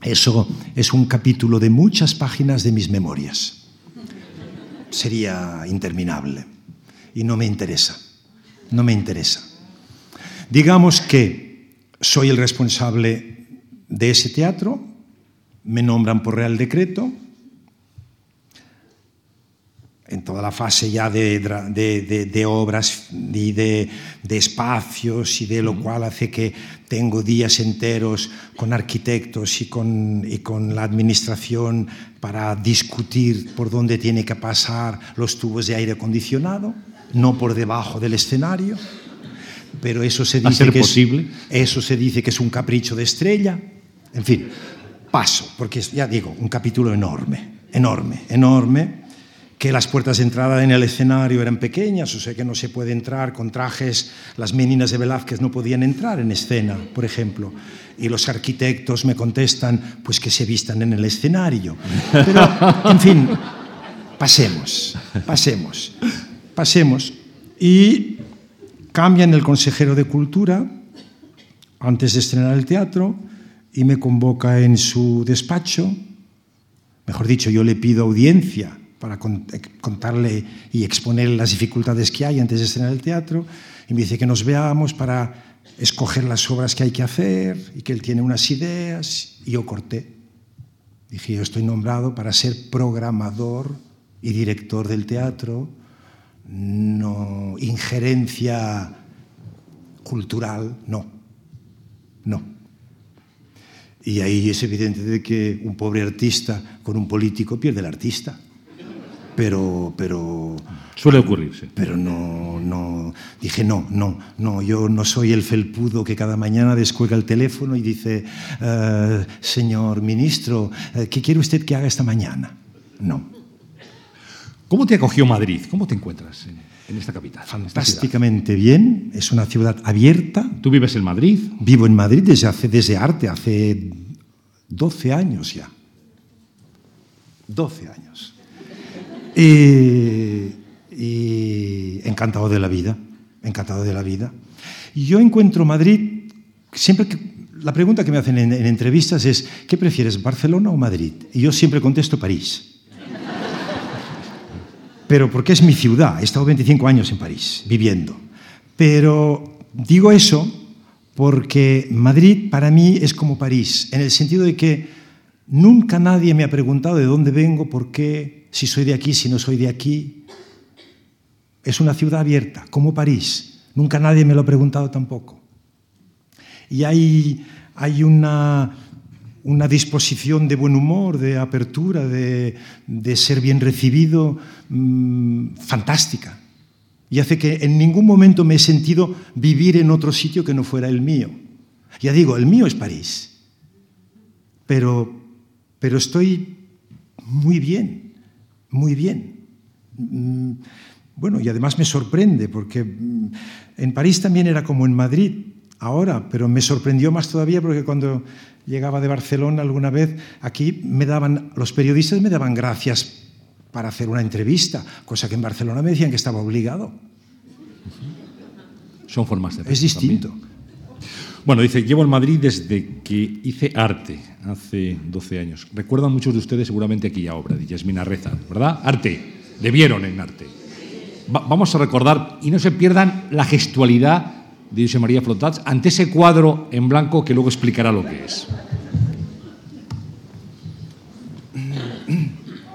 Eso es un capítulo de muchas páginas de mis memorias. Sería interminable. Y no me interesa. No me interesa. Digamos que soy el responsable de ese teatro, me nombran por Real Decreto, en toda la fase ya de, de, de, de obras y de, espacios y de lo cual hace que tengo días enteros con arquitectos y con, y con la administración para discutir por dónde tiene que pasar los tubos de aire acondicionado, no por debajo del escenario, pero eso se dice, que posible? Es, eso se dice que es un capricho de estrella. En fin, paso, porque ya digo, un capítulo enorme, enorme, enorme que las puertas de entrada en el escenario eran pequeñas, o sea que no se puede entrar con trajes, las meninas de Velázquez no podían entrar en escena, por ejemplo, y los arquitectos me contestan, pues que se vistan en el escenario. Pero, en fin, pasemos, pasemos, pasemos. Y cambian el consejero de Cultura antes de estrenar el teatro y me convoca en su despacho, mejor dicho, yo le pido audiencia para contarle y exponer las dificultades que hay antes de estrenar el teatro, y me dice que nos veamos para escoger las obras que hay que hacer y que él tiene unas ideas, y yo corté. Dije, yo estoy nombrado para ser programador y director del teatro, no injerencia cultural, no, no. Y ahí es evidente de que un pobre artista con un político pierde el artista pero, pero suele ocurrirse. Pero no, no, dije no, no, no, yo no soy el felpudo que cada mañana descuelga el teléfono y dice, uh, señor ministro, ¿qué quiere usted que haga esta mañana? No. ¿Cómo te acogió Madrid? ¿Cómo te encuentras en, esta capital? Fantásticamente esta bien, es una ciudad abierta. ¿Tú vives en Madrid? Vivo en Madrid desde, hace, desde arte, hace 12 años ya. 12 años. Y, y, encantado de la vida, encantado de la vida. Y yo encuentro Madrid, siempre que la pregunta que me hacen en, en, entrevistas es, ¿qué prefieres, Barcelona o Madrid? Y yo siempre contesto París. Pero porque es mi ciudad. He estado 25 años en París, viviendo. Pero digo eso porque Madrid para mí es como París, en el sentido de que nunca nadie me ha preguntado de dónde vengo, por qué, si soy de aquí, si no soy de aquí. Es una ciudad abierta, como París. Nunca nadie me lo ha preguntado tampoco. Y hay, hay una, una disposición de buen humor, de apertura, de, de ser bien recibido, mmm, fantástica. Y hace que en ningún momento me he sentido vivir en otro sitio que no fuera el mío. Ya digo, el mío es París. Pero, pero estoy muy bien, muy bien. Bueno, y además me sorprende, porque en París también era como en Madrid ahora, pero me sorprendió más todavía porque cuando llegaba de Barcelona alguna vez, aquí me daban, los periodistas me daban gracias para hacer una entrevista, cosa que en Barcelona me decían que estaba obligado. Son formas de Es distinto. También. Bueno, dice, llevo en Madrid desde que hice arte, hace 12 años. Recuerdan muchos de ustedes seguramente aquella obra de Yasmina Reza, ¿verdad? Arte, le vieron en arte. Va vamos a recordar, y no se pierdan la gestualidad de José María Flotats ante ese cuadro en blanco que luego explicará lo que es.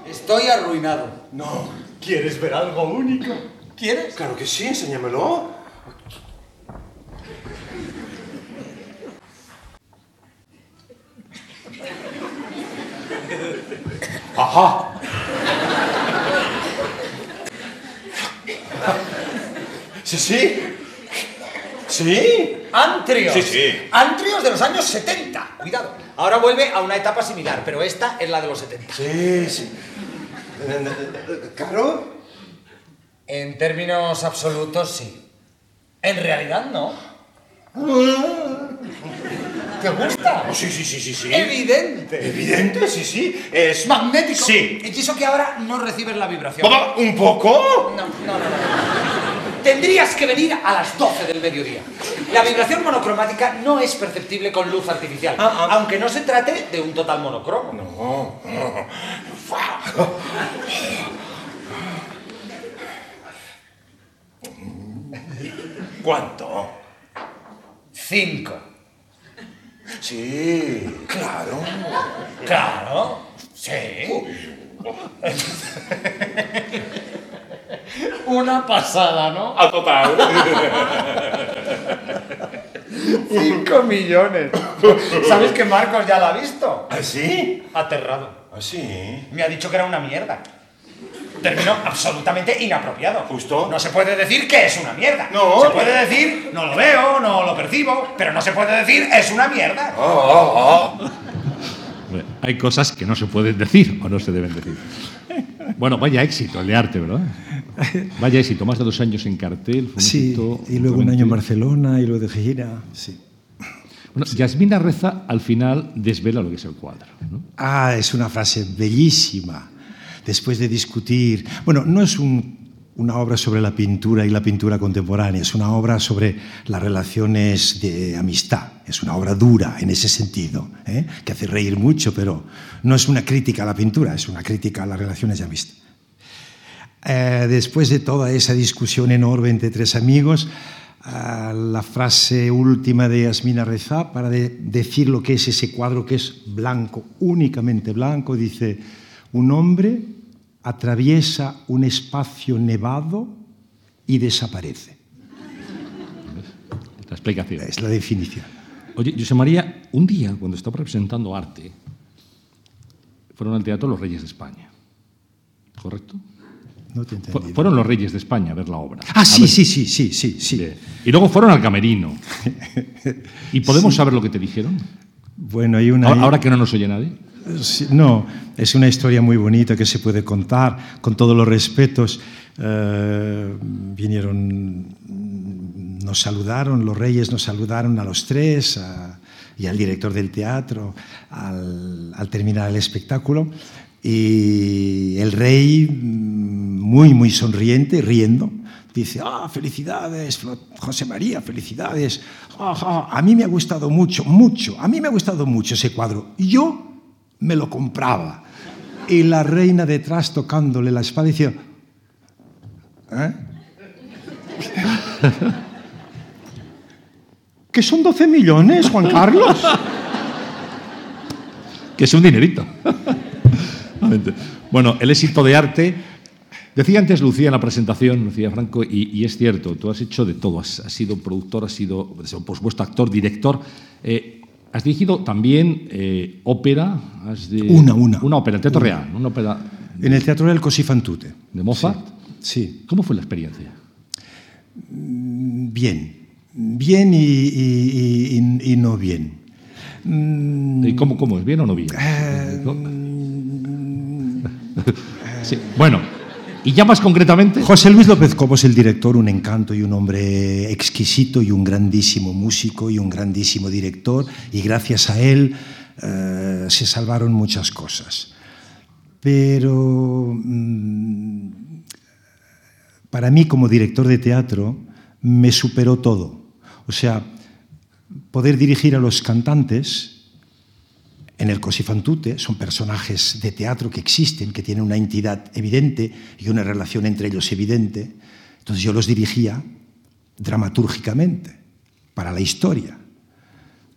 Estoy arruinado. No, ¿quieres ver algo único? ¿Quieres? Claro que sí, enséñamelo. Ajá. Sí, sí. Sí. Antrios. Sí, sí. Antrios de los años 70. Cuidado. Ahora vuelve a una etapa similar, pero esta es la de los 70. Sí, sí. ¿Caro? En términos absolutos, sí. En realidad, no. ¿Te gusta? Oh, sí, sí, sí, sí, sí. Evidente. Evidente, sí, sí. Es Magnético. Sí. Y eso que ahora no recibes la vibración. ¿Papá, ¿Un poco? No, no, no, no. Tendrías que venir a las 12 del mediodía. La vibración monocromática no es perceptible con luz artificial, Ah, ah. aunque no se trate de un total monocromo. No, no. ¿Cuánto? Cinco. Sí, claro. Claro. Sí. Una pasada, ¿no? A total. Cinco millones. ¿Sabes que Marcos ya la ha visto? ¿Ah, sí? Aterrado. ¿Ah, sí? Me ha dicho que era una mierda. Término absolutamente inapropiado. Justo. No se puede decir que es una mierda. No. Se puede decir, no lo veo, no lo percibo, pero no se puede decir, es una mierda. Oh, oh, oh. Bueno, hay cosas que no se pueden decir o no se deben decir. Bueno, vaya éxito el de arte, ¿verdad? Vaya éxito, más de dos años en cartel. fue un Sí, éxito y luego un año en Barcelona y luego de gira. Sí. Bueno, Yasmina Reza al final desvela lo que es el cuadro. ¿no? Ah, es una frase bellísima. Después de discutir, bueno, no es un- una obra sobre la pintura y la pintura contemporánea, es una obra sobre las relaciones de amistad, es una obra dura en ese sentido, ¿eh? que hace reír mucho, pero no es una crítica a la pintura, es una crítica a las relaciones de amistad. Eh, después de toda esa discusión enorme entre tres amigos, ah, la frase última de Yasmina Reza para de- decir lo que es ese cuadro que es blanco, únicamente blanco, dice, un hombre atraviesa un espacio nevado y desaparece. La explicación. Es la definición. Oye, José María, un día, cuando estaba representando arte, fueron al Teatro Los Reyes de España. ¿Correcto? No te entendido. Fueron los Reyes de España a ver la obra. Ah, sí, sí, sí, sí, sí, sí. Y luego fueron al camerino. ¿Y podemos saber lo que te dijeron? Bueno, hay una... Ahora, ahora que no nos oye nadie. No, es una historia muy bonita que se puede contar con todos los respetos. Eh, vinieron, nos saludaron, los reyes nos saludaron a los tres a- y al director del teatro al, al terminar el espectáculo. Y el rey, muy, muy sonriente, riendo, dice, ah, felicidades, José María, felicidades. Ah, ah, a mí me ha gustado mucho, mucho, a mí me ha gustado mucho ese cuadro. Y yo me lo compraba. Y la reina detrás tocándole la espada decía, ¿Eh? ¿Que son 12 millones, Juan Carlos? que es un dinerito. bueno, el éxito de arte. Decía antes Lucía en la presentación, Lucía Franco, y, es cierto, tú has hecho de todo. Has, sido productor, has sido, por supuesto, actor, director. Eh, has dirigido también eh, ópera. Has de, una, una. Una ópera, el Teatro una. Real. Una ópera en el Teatro Real Così fan tutte. ¿De Mozart? Sí. sí. ¿Cómo fue la experiencia? Bien. Bien y, y, y, y no bien. ¿Y cómo, cómo es? ¿Bien o no bien? Uh, sí. Bueno, y ya más concretamente. José Luis López Cobos, el director, un encanto y un hombre exquisito y un grandísimo músico y un grandísimo director, y gracias a él uh, se salvaron muchas cosas. Pero mmm, para mí, como director de teatro, me superó todo. O sea, poder dirigir a los cantantes en el Così fan tutte son personajes de teatro que existen, que tienen una entidad evidente y una relación entre ellos evidente. Entonces yo los dirigía dramatúrgicamente para la historia.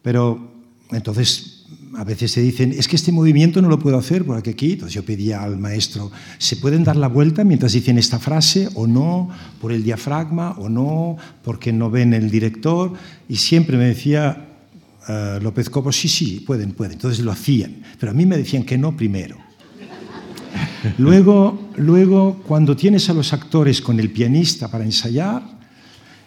Pero entonces a veces se dicen, es que este movimiento no lo puedo hacer por aquí. Entonces yo pedía al maestro, ¿se pueden dar la vuelta mientras dicen esta frase o no? ¿Por el diafragma o no? ¿Porque no ven el director? Y siempre me decía uh, López Cobos, sí, sí, pueden, pueden. Entonces lo hacían. Pero a mí me decían que no primero. Luego, luego, cuando tienes a los actores con el pianista para ensayar,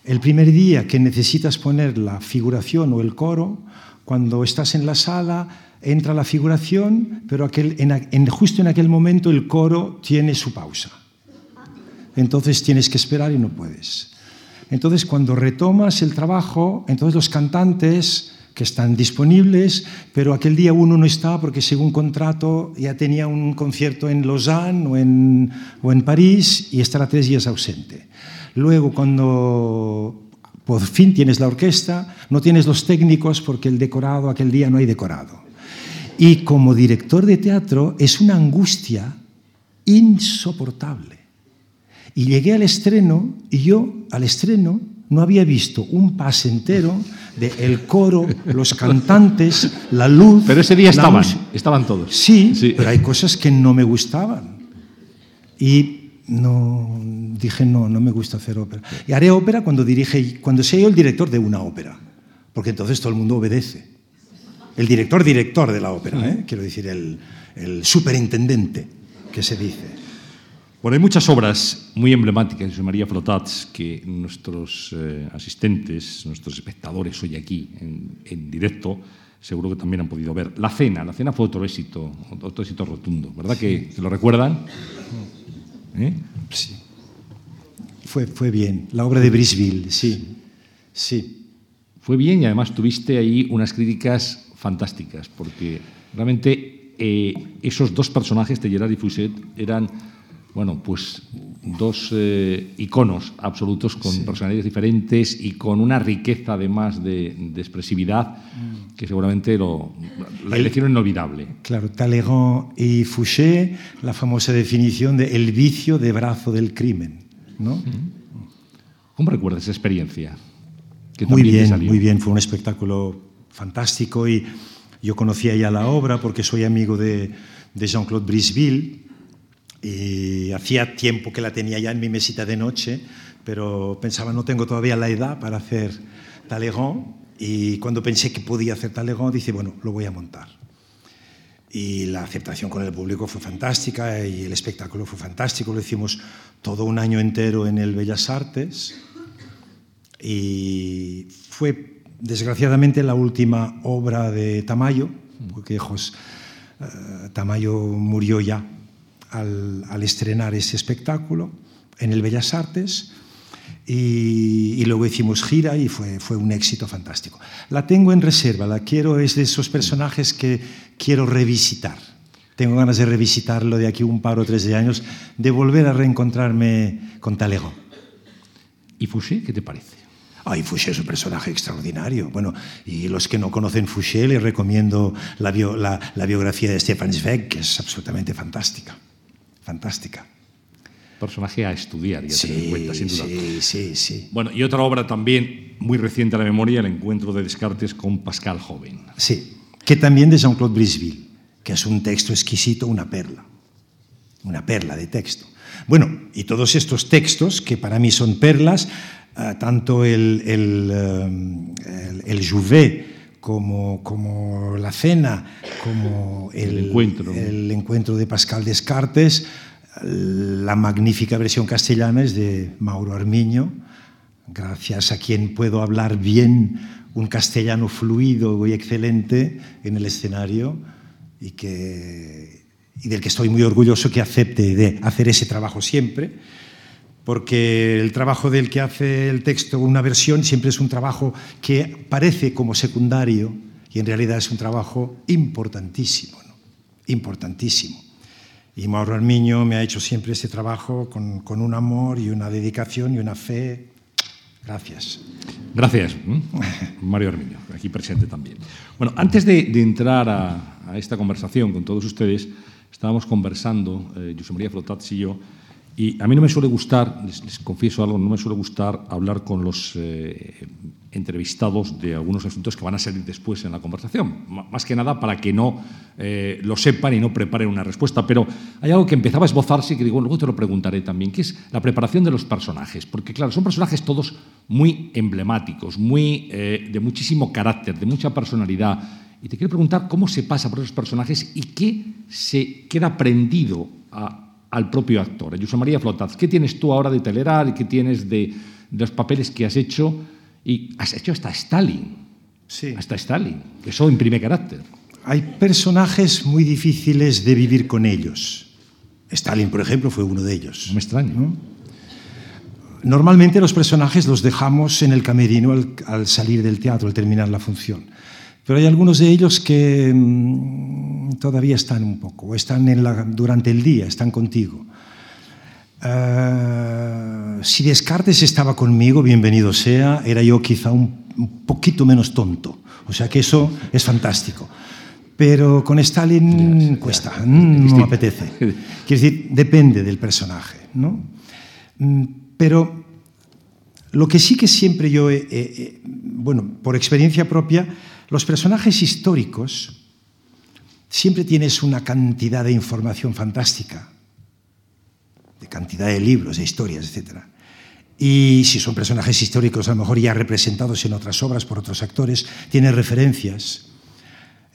el primer día que necesitas poner la figuración o el coro, cuando estás en la sala, entra la figuración, pero en, justo en aquel momento el coro tiene su pausa. Entonces tienes que esperar y no puedes. Entonces cuando retomas el trabajo, entonces los cantantes que están disponibles, pero aquel día uno no está porque según contrato ya tenía un concierto en Lausanne o en, o en París y estará tres días ausente. Luego cuando por fin tienes la orquesta, no tienes los técnicos porque el decorado aquel día no hay decorado. Y como director de teatro es una angustia insoportable. Y llegué al estreno y yo al estreno no había visto un pase entero de el coro, los cantantes, la luz. Pero ese día estaban, estaban todos. Sí, sí, pero hay cosas que no me gustaban. Y no dije no, no me gusta hacer ópera. Y haré ópera cuando dirige, cuando sea yo el director de una ópera, porque entonces todo el mundo obedece. El director, director de la ópera, ¿eh? quiero decir, el, el superintendente, que se dice. Bueno, hay muchas obras muy emblemáticas de José María Flotats que nuestros eh, asistentes, nuestros espectadores hoy aquí en, en, directo, seguro que también han podido ver. La Cena, La Cena fue otro éxito, otro éxito rotundo, ¿verdad sí. que, lo recuerdan? ¿Eh? Sí. Fue, fue bien. La obra de Brisville, sí. Sí. Fue bien y además tuviste ahí unas críticas fantásticas, porque realmente eh, esos dos personajes, Tellerar y Fuset, eran bueno, pues dos eh, iconos absolutos con sí. personalidades diferentes y con una riqueza además de, de expresividad que seguramente lo, la hicieron inolvidable. Claro, Talleyrand y Fouché, la famosa definición de el vicio de brazo del crimen, ¿no? ¿Cómo recuerdas esa experiencia? Que muy bien, muy bien, fue un espectáculo fantástico y yo conocía ya la obra porque soy amigo de, de Jean-Claude Brisville, y hacía tiempo que la tenía ya en mi mesita de noche, pero pensaba, no tengo todavía la edad para hacer Talleyrand. Y cuando pensé que podía hacer Talleyrand, dije, bueno, lo voy a montar. Y la aceptación con el público fue fantástica y el espectáculo fue fantástico. Lo hicimos todo un año entero en el Bellas Artes. Y fue, desgraciadamente, la última obra de Tamayo, porque Jos, uh, Tamayo murió ya al, al, estrenar ese espectáculo en el Bellas Artes y, y, luego hicimos gira y fue, fue un éxito fantástico. La tengo en reserva, la quiero, es de esos personajes que quiero revisitar. Tengo ganas de revisitarlo de aquí un par o tres de años, de volver a reencontrarme con Talleyrand. ¿Y Fouché qué te parece? Ay, Fouché es un personaje extraordinario. Bueno, y los que no conocen Fouché les recomiendo la, bio, la, la biografía de Stefan Zweig, que es absolutamente fantástica fantástica. personaje a estudiar y a tener en cuenta, sin duda. Sí, sí, sí. Bueno, y otra obra también muy reciente a la memoria, El encuentro de Descartes con Pascal Joven. Sí, que también de Jean-Claude Brisville, que es un texto exquisito, una perla, una perla de texto. Bueno, y todos estos textos, que para mí son perlas, uh, tanto el, el, el, el Jouvet como, como, La Cena, como el, el, encuentro. el encuentro de Pascal Descartes, la magnífica versión castellana es de Mauro Armiño, gracias a quien puedo hablar bien un castellano fluido y excelente en el escenario y, que, y del que estoy muy orgulloso que acepte de hacer ese trabajo siempre, porque el trabajo del que hace el texto una versión siempre es un trabajo que parece como secundario y en realidad es un trabajo importantísimo, ¿no? importantísimo. Y Mauro Armiño me ha hecho siempre este trabajo con, con, un amor y una dedicación y una fe. Gracias. Gracias, Mario Armiño, aquí presente también. Bueno, antes de, de entrar a, a, esta conversación con todos ustedes, estábamos conversando, eh, José María Flotats y yo, y a mí no me suele gustar, les, confieso algo, no me suele gustar hablar con los eh, entrevistados de algunos asuntos que van a salir después en la conversación. Más que nada para que no eh, lo sepan y no preparen una respuesta. Pero hay algo que empezaba a esbozarse y que digo, luego te lo preguntaré también, que es la preparación de los personajes. Porque, claro, son personajes todos muy emblemáticos, muy, eh, de muchísimo carácter, de mucha personalidad. Y te quiero preguntar cómo se pasa por esos personajes y qué se queda aprendido a al propio actor. José María Flotaz, ¿qué tienes tú ahora de Telerar? ¿Qué tienes de, de, los papeles que has hecho? Y has hecho hasta Stalin. Sí. Hasta Stalin. Eso imprime carácter. Hay personajes muy difíciles de vivir con ellos. Stalin, por ejemplo, fue uno de ellos. Me extraño. ¿no? Normalmente los personajes los dejamos en el camerino al, al, salir del teatro, al terminar la función. Pero hay algunos de ellos que mmm, todavía están un poco, están en la, durante el día, están contigo. Uh, si Descartes estaba conmigo, bienvenido sea, era yo quizá un, un, poquito menos tonto. O sea que eso es fantástico. Pero con Stalin ya, cuesta, ya, mm, no me apetece. Quiero decir, depende del personaje. ¿no? Mm, pero lo que sí que siempre yo, he, he, bueno, por experiencia propia, los personajes históricos siempre tienes una cantidad de información fantástica de cantidad de libros, de historias, etc. Y si son personajes históricos, a lo mejor ya representados en otras obras por otros actores, tienen referencias.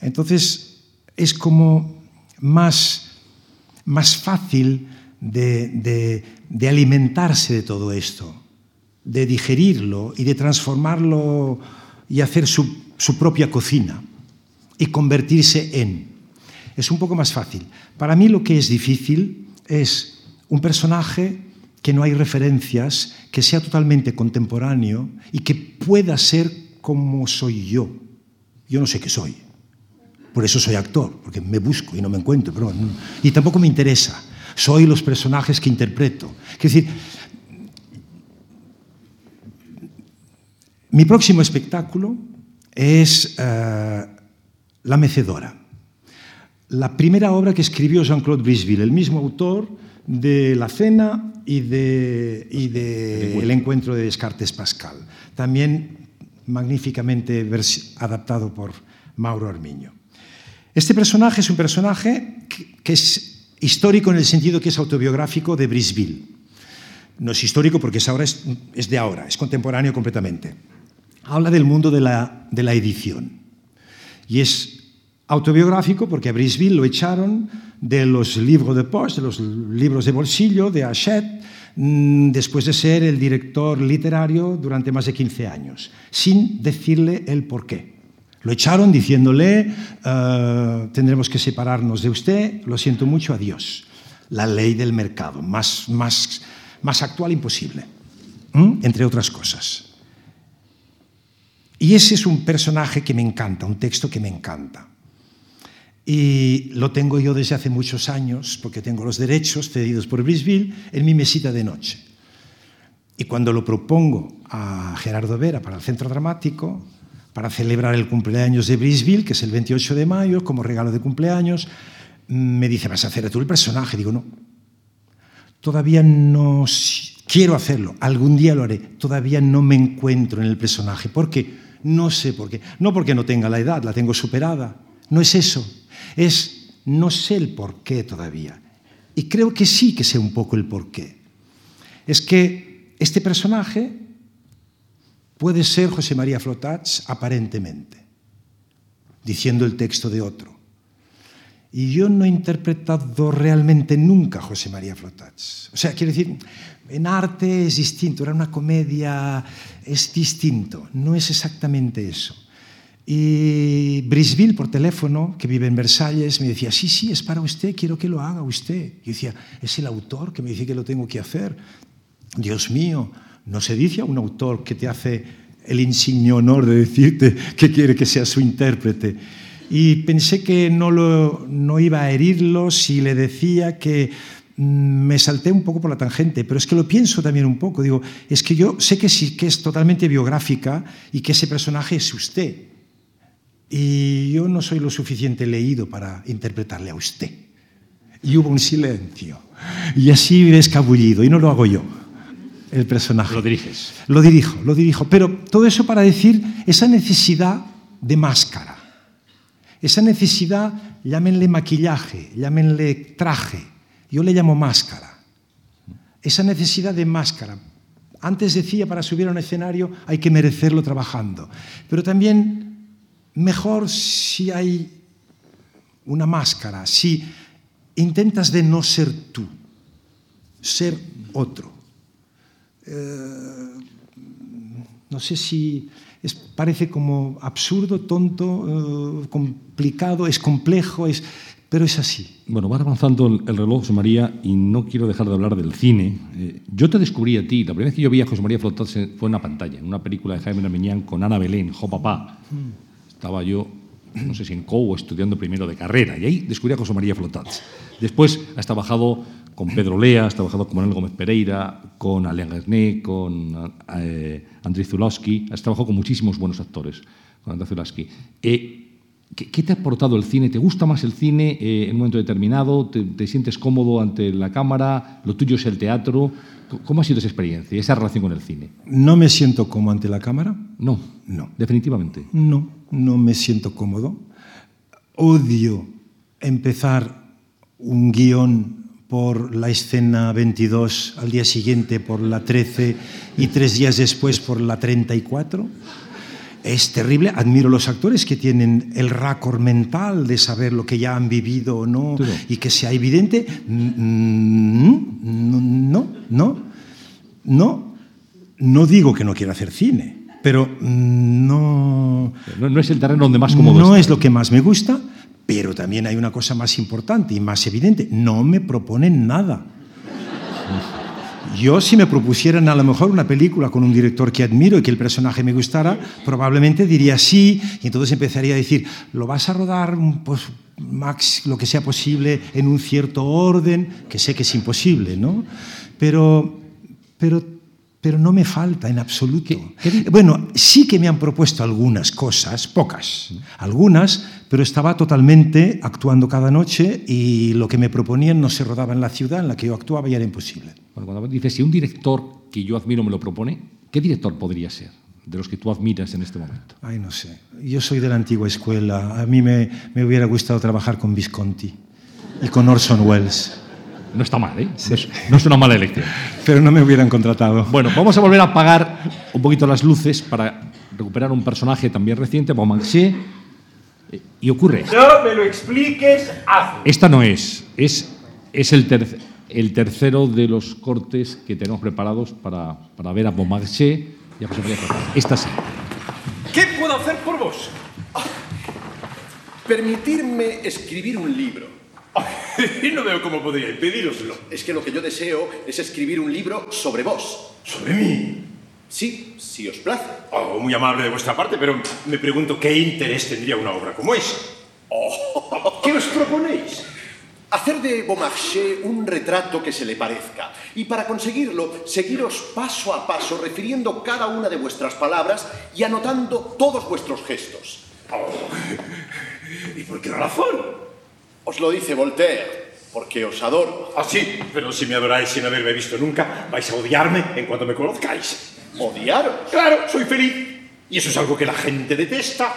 Entonces, es como más, más fácil de, de, de alimentarse de todo esto, de digerirlo y de transformarlo y hacer su, su propia cocina y convertirse en. Es un poco más fácil. Para mí lo que es difícil es un personaje que no hay referencias, que sea totalmente contemporáneo y que pueda ser como soy yo. Yo no sé qué soy. Por eso soy actor, porque me busco y no me encuentro. Pero, y tampoco me interesa. Soy los personajes que interpreto. Es decir, mi próximo espectáculo es uh, La Mecedora. La primera obra que escribió Jean-Claude Brisville, el mismo autor de la cena y de, y de el, encuentro de Descartes Pascal. También magníficamente adaptado por Mauro Armiño. Este personaje es un personaje que, es histórico en el sentido que es autobiográfico de Brisville. No es histórico porque es, ahora es de ahora, es contemporáneo completamente. Habla del mundo de la, de la edición. Y es autobiográfico porque a Brisville lo echaron de los libros de poste, de los libros de bolsillo de Hachette, mm, después de ser el director literario durante más de 15 años, sin decirle el por qué. Lo echaron diciéndole, uh, tendremos que separarnos de usted, lo siento mucho, adiós. La ley del mercado, más, más, más actual imposible, ¿Mm? entre otras cosas. Y ese es un personaje que me encanta, un texto que me encanta. Y lo tengo yo desde hace muchos años, porque tengo los derechos cedidos por Brisville en mi mesita de noche. Y cuando lo propongo a Gerardo Vera para el Centro Dramático, para celebrar el cumpleaños de Brisville, que es el 28 de mayo, como regalo de cumpleaños, me dice, ¿vas a hacer tú el personaje? Digo, no. todavía no quiero hacerlo, algún día lo haré, todavía no me encuentro en el personaje. ¿Por qué? No sé por qué. No porque no tenga la edad, la tengo superada. No es eso. Es no sé el por qué todavía. Y creo que sí que sé un poco el por qué. Es que este personaje puede ser José María Flotats aparentemente, diciendo el texto de otro. Y yo no he interpretado realmente nunca José María Flotats. O sea, quiero decir, en arte es distinto, era una comedia, es distinto, no es exactamente eso. Y Brisville por teléfono, que vive en Versalles, me decía, sí, sí, es para usted, quiero que lo haga usted. Y decía, es el autor que me dice que lo tengo que hacer. Dios mío, no se dice a un autor que te hace el insigne honor de decirte que quiere que sea su intérprete. Y pensé que no, lo, no iba a herirlo si le decía que me salté un poco por la tangente, pero es que lo pienso también un poco. Digo, es que yo sé que sí que es totalmente biográfica y que ese personaje es usted. Y yo no soy lo suficiente leído para interpretarle a usted. Y hubo un silencio. Y así he escabullido, y no lo hago yo el personaje. Lo diriges. Lo dirijo, lo dirijo. Pero todo eso para decir esa necesidad de máscara. Esa necesidad, llámenle maquillaje, llámenle traje. Yo le llamo máscara. Esa necesidad de máscara. Antes decía, para subir a un escenario hay que merecerlo trabajando. Pero también mejor si hay una máscara, si intentas de no ser tú, ser otro. Eh, no sé si parece como absurdo, tonto, eh, complicado, es complejo, es, pero es así. Bueno, va avanzando el, el, reloj, José María, y no quiero dejar de hablar del cine. Eh, yo te descubrí a ti, la primera vez que yo vi a José María Flotat fue en una pantalla, en una película de Jaime Ramiñán con Ana Belén, Jo Papá. Estaba yo, no sé si en COU, estudiando primero de carrera, y ahí descubrí a José María Flotat. Después hasta bajado con Pedro Lea, has trabajado con Manuel Gómez Pereira, con Alain Garnet, con eh, Andrei Zulowski, has trabajado con muchísimos buenos actores, con Andrei Zulowski. Eh, ¿qué, ¿qué, te ha aportado el cine? ¿Te gusta más el cine eh, en un momento determinado? ¿Te, ¿Te, sientes cómodo ante la cámara? ¿Lo tuyo es el teatro? ¿Cómo ha sido esa experiencia, esa relación con el cine? ¿No me siento cómodo ante la cámara? No, no. Definitivamente. No, no me siento cómodo. Odio empezar un guion por la escena 22, al día siguiente por la 13 y tres días después por la 34. Es terrible. Admiro los actores que tienen el récord mental de saber lo que ya han vivido o no y que sea evidente. No, no, no, no. No digo que no quiera hacer cine, pero no. No, no es el terreno donde más cómodo No está. es lo que más me gusta, pero también hay una cosa más importante y más evidente. No me proponen nada. Yo, si me propusieran a lo mejor una película con un director que admiro y que el personaje me gustara, probablemente diría sí, y entonces empezaría a decir, lo vas a rodar pues, max, lo que sea posible en un cierto orden, que sé que es imposible, ¿no? Pero, pero, pero no me falta en absoluto. ¿Qué- qué- Bueno, sí que me han propuesto algunas cosas, pocas, algunas, pero estaba totalmente actuando cada noche y lo que me proponían no se rodaba en la ciudad en la que yo actuaba y era imposible. Bueno, cuando dices, si un director que yo admiro me lo propone, ¿qué director podría ser de los que tú admiras en este momento? Ay, no sé. Yo soy de la antigua escuela. A mí me, me hubiera gustado trabajar con Visconti y con Orson Welles, No está mal, ¿eh? No, es, no es una mala elección. pero no me hubieran contratado. Bueno, vamos a volver a apagar un poquito las luces para recuperar un personaje también reciente, Beaumarchais. Eh, Y ocurre, No me lo expliques, hazlo. esta no es, es, es el, ter- el tercero de los cortes que tenemos preparados para, para ver a Beaumarchais y a José María. Esta sí. ¿Qué puedo hacer por vos? Permitirme escribir un libro. Y no veo cómo podría impedíroslo. Es que lo que yo deseo es escribir un libro sobre vos. ¿Sobre mí? Sí, si os place. Oh, muy amable de vuestra parte, pero me pregunto qué interés tendría una obra como esa. Oh, ¿Qué os proponéis? Hacer de Beaumarchais un retrato que se le parezca. Y para conseguirlo, seguiros paso a paso refiriendo cada una de vuestras palabras y anotando todos vuestros gestos. Oh, ¿Y por qué razón? Os lo dice Voltaire. Porque os adoro. Ah, sí, pero si me adoráis sin haberme visto nunca, vais a odiarme en cuanto me conozcáis. ¿Odiaros? Claro, soy feliz. Y eso es algo que la gente detesta.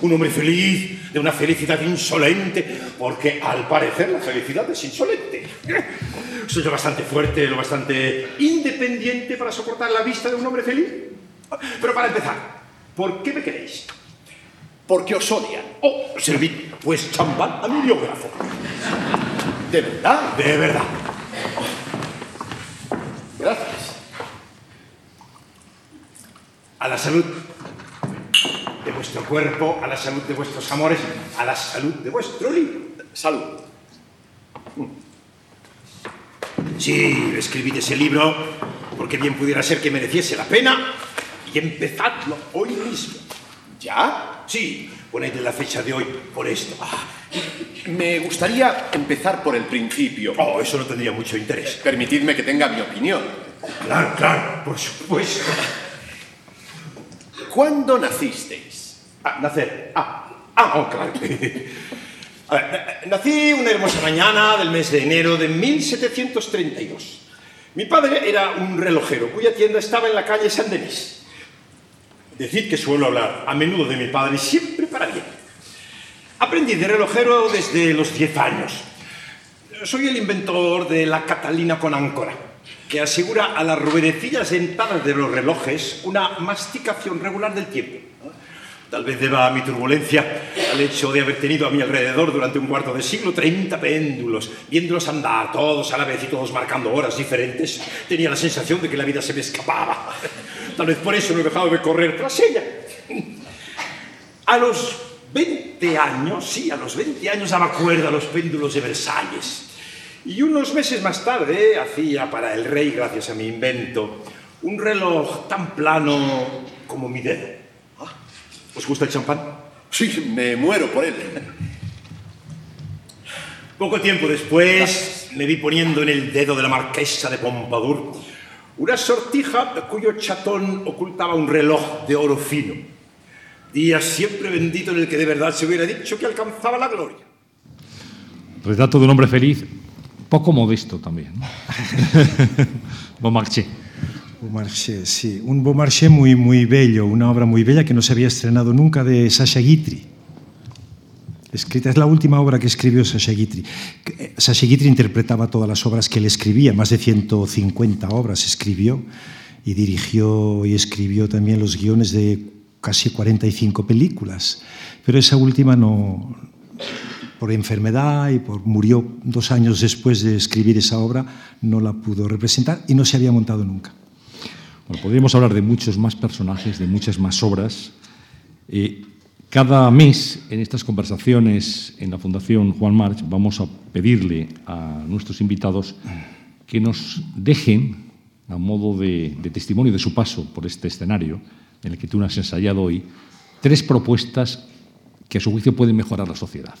Un hombre feliz, de una felicidad insolente, porque al parecer la felicidad es insolente. Soy lo bastante fuerte, lo bastante independiente para soportar la vista de un hombre feliz. Pero para empezar, ¿por qué me queréis? Porque os odian. Oh, servid pues champán a mi biógrafo. ¿De verdad? De verdad. Gracias. A la salud de vuestro cuerpo, a la salud de vuestros amores, a la salud de vuestro libro. Salud. Sí, escribid ese libro porque bien pudiera ser que mereciese la pena y empezadlo hoy mismo. ¿Ya? Sí, poned la fecha de hoy por esto. Ah, Me gustaría empezar por el principio. oh, eso no tendría mucho interés. Permitidme que tenga mi opinión. Claro, claro, por supuesto. ¿Cuándo nacisteis? Ah, nacer. Ah, ah, oh, claro. A ver, na- nací una hermosa mañana del mes de enero de 1732. Mi padre era un relojero cuya tienda estaba en la calle San Denis. Decid que suelo hablar a menudo de mi padre siempre para bien. Aprendí de relojero desde los 10 años. Soy el inventor de la Catalina con áncora, que asegura a las ruedecillas dentadas de los relojes una masticación regular del tiempo. Tal vez deba mi turbulencia al hecho de haber tenido a mi alrededor durante un cuarto de siglo 30 péndulos, viéndolos andar todos a la vez y todos marcando horas diferentes. Tenía la sensación de que la vida se me escapaba. Tal vez por eso no he dejado de correr tras ella. A los 20 años, sí, a los 20 años daba cuerda a los péndulos de Versalles. Y unos meses más tarde hacía para el rey, gracias a mi invento, un reloj tan plano como mi dedo. ¿Os gusta el champán? Sí, me muero por él. Poco tiempo después me vi poniendo en el dedo de la marquesa de Pompadour una sortija cuyo chatón ocultaba un reloj de oro fino. Día siempre bendito en el que de verdad se hubiera dicho que alcanzaba la gloria. Retrato de un hombre feliz, poco modesto también. ¿no? Beaumarchais. Beaumarchais, sí. Un Beaumarchais muy, muy bello, una obra muy bella que no se había estrenado nunca de Sasha Guitry. Escrita, es la última obra que escribió Sasha Guitry. Eh, Sasha Guitry interpretaba todas las obras que él escribía, más de 150 obras escribió y dirigió y escribió también los guiones de casi 45 películas. Pero esa última no, por enfermedad y por, murió dos años después de escribir esa obra, no la pudo representar y no se había montado nunca. Podríamos hablar de muchos más personajes, de muchas más obras. Eh, cada mes en estas conversaciones en la Fundación Juan March vamos a pedirle a nuestros invitados que nos dejen, a modo de, de testimonio de su paso por este escenario en el que tú has ensayado hoy, tres propuestas que a su juicio pueden mejorar la sociedad.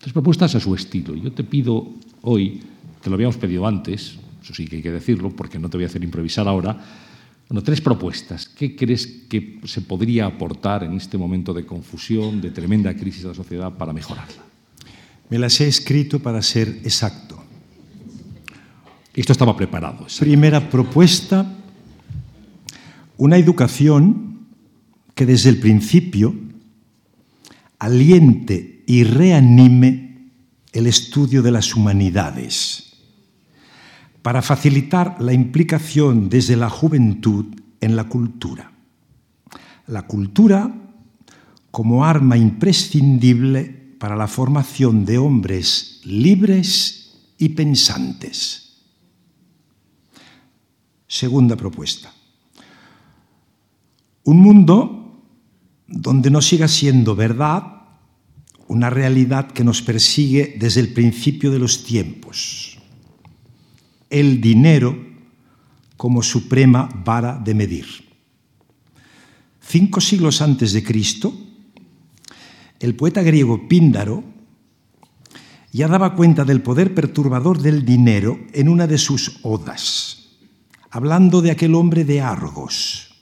Tres propuestas a su estilo. Yo te pido hoy, te lo habíamos pedido antes, eso sí que hay que decirlo, porque no te voy a hacer improvisar ahora, bueno, tres propuestas. ¿Qué crees que se podría aportar en este momento de confusión, de tremenda crisis de la sociedad para mejorarla? Me las he escrito para ser exacto. Esto estaba preparado. Primera propuesta, una educación que desde el principio aliente y reanime el estudio de las humanidades para facilitar la implicación desde la juventud en la cultura. La cultura como arma imprescindible para la formación de hombres libres y pensantes. Segunda propuesta. Un mundo donde no siga siendo verdad una realidad que nos persigue desde el principio de los tiempos. El dinero como suprema vara de medir. Cinco siglos antes de Cristo, el poeta griego Píndaro ya daba cuenta del poder perturbador del dinero en una de sus odas, hablando de aquel hombre de Argos,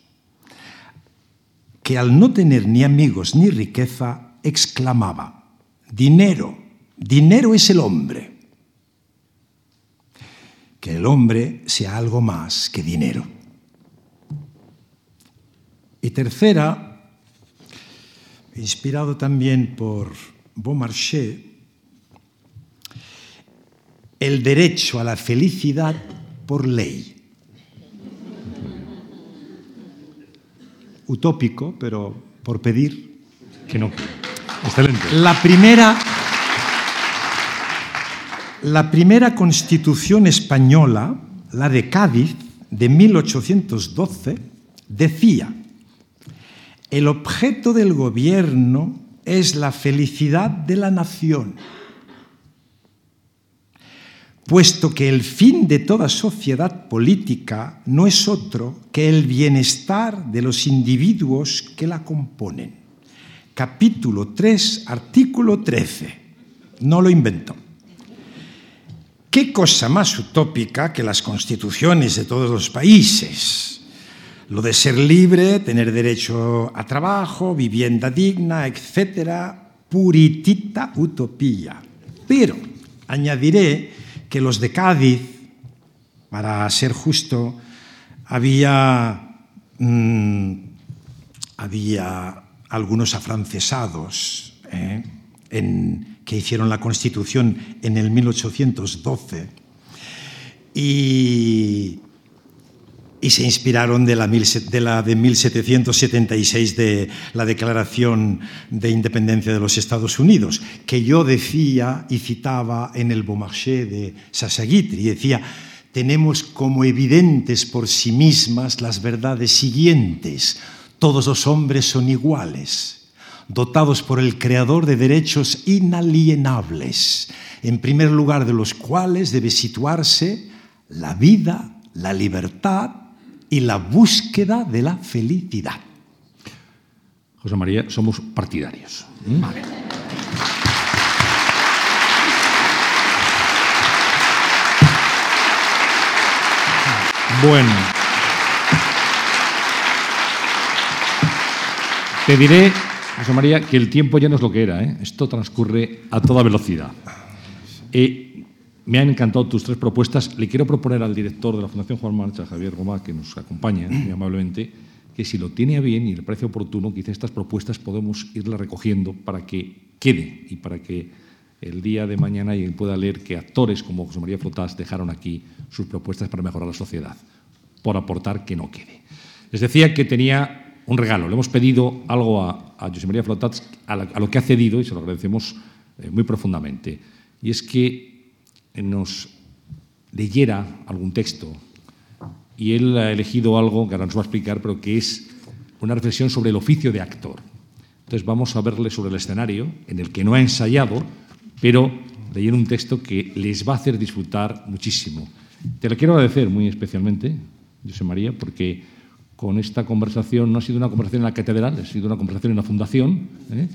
que al no tener ni amigos ni riqueza, exclamaba, dinero, dinero es el hombre. Que el hombre sea algo más que dinero. Y tercera, inspirado también por Beaumarchais, el derecho a la felicidad por ley. Utópico, pero por pedir que no. Excelente. La primera, la primera constitución española, la de Cádiz, de 1812, decía, el objeto del gobierno es la felicidad de la nación, puesto que el fin de toda sociedad política no es otro que el bienestar de los individuos que la componen. Capítulo 3, artículo 13. No lo inventó. ¿Qué cosa más utópica que las constituciones de todos los países? Lo de ser libre, tener derecho a trabajo, vivienda digna, etcétera, puritita utopía. Pero añadiré que los de Cádiz, para ser justo, había, mmm, había algunos afrancesados ¿eh? en, que hicieron la Constitución en el 1812 y, se inspiraron de la, de la, de 1776 de la Declaración de Independencia de los Estados Unidos, que yo decía y citaba en el Beaumarchais de Sassagitri, decía, tenemos como evidentes por sí mismas las verdades siguientes, todos los hombres son iguales, dotados por el Creador de derechos inalienables, en primer lugar de los cuales debe situarse la vida, la libertad y la búsqueda de la felicidad. José María, somos partidarios. ¿Mm? Vale. Bueno. Te diré, José María, que el tiempo ya no es lo que era. ¿eh? Esto transcurre a toda velocidad. Eh, me han encantado tus tres propuestas. Le quiero proponer al director de la Fundación Juan Marcha, Javier Goma, que nos acompaña muy amablemente, que si lo tiene a bien y le parece oportuno, quizá estas propuestas podemos irlas recogiendo para que quede y para que el día de mañana alguien pueda leer que actores como José María Flotas dejaron aquí sus propuestas para mejorar la sociedad, por aportar que no quede. Les decía que tenía un regalo. Le hemos pedido algo a, José María Flotats, a, lo que ha cedido, y se lo agradecemos eh, muy profundamente, y es que nos leyera algún texto. Y él ha elegido algo que ahora nos va a explicar, pero que es una reflexión sobre el oficio de actor. Entonces vamos a verle sobre el escenario, en el que no ha ensayado, pero leer un texto que les va a hacer disfrutar muchísimo. Te lo quiero agradecer muy especialmente, José María, porque con esta conversación no ha sido una conversación en la catedral, ha sido una conversación en la fundación ¿eh?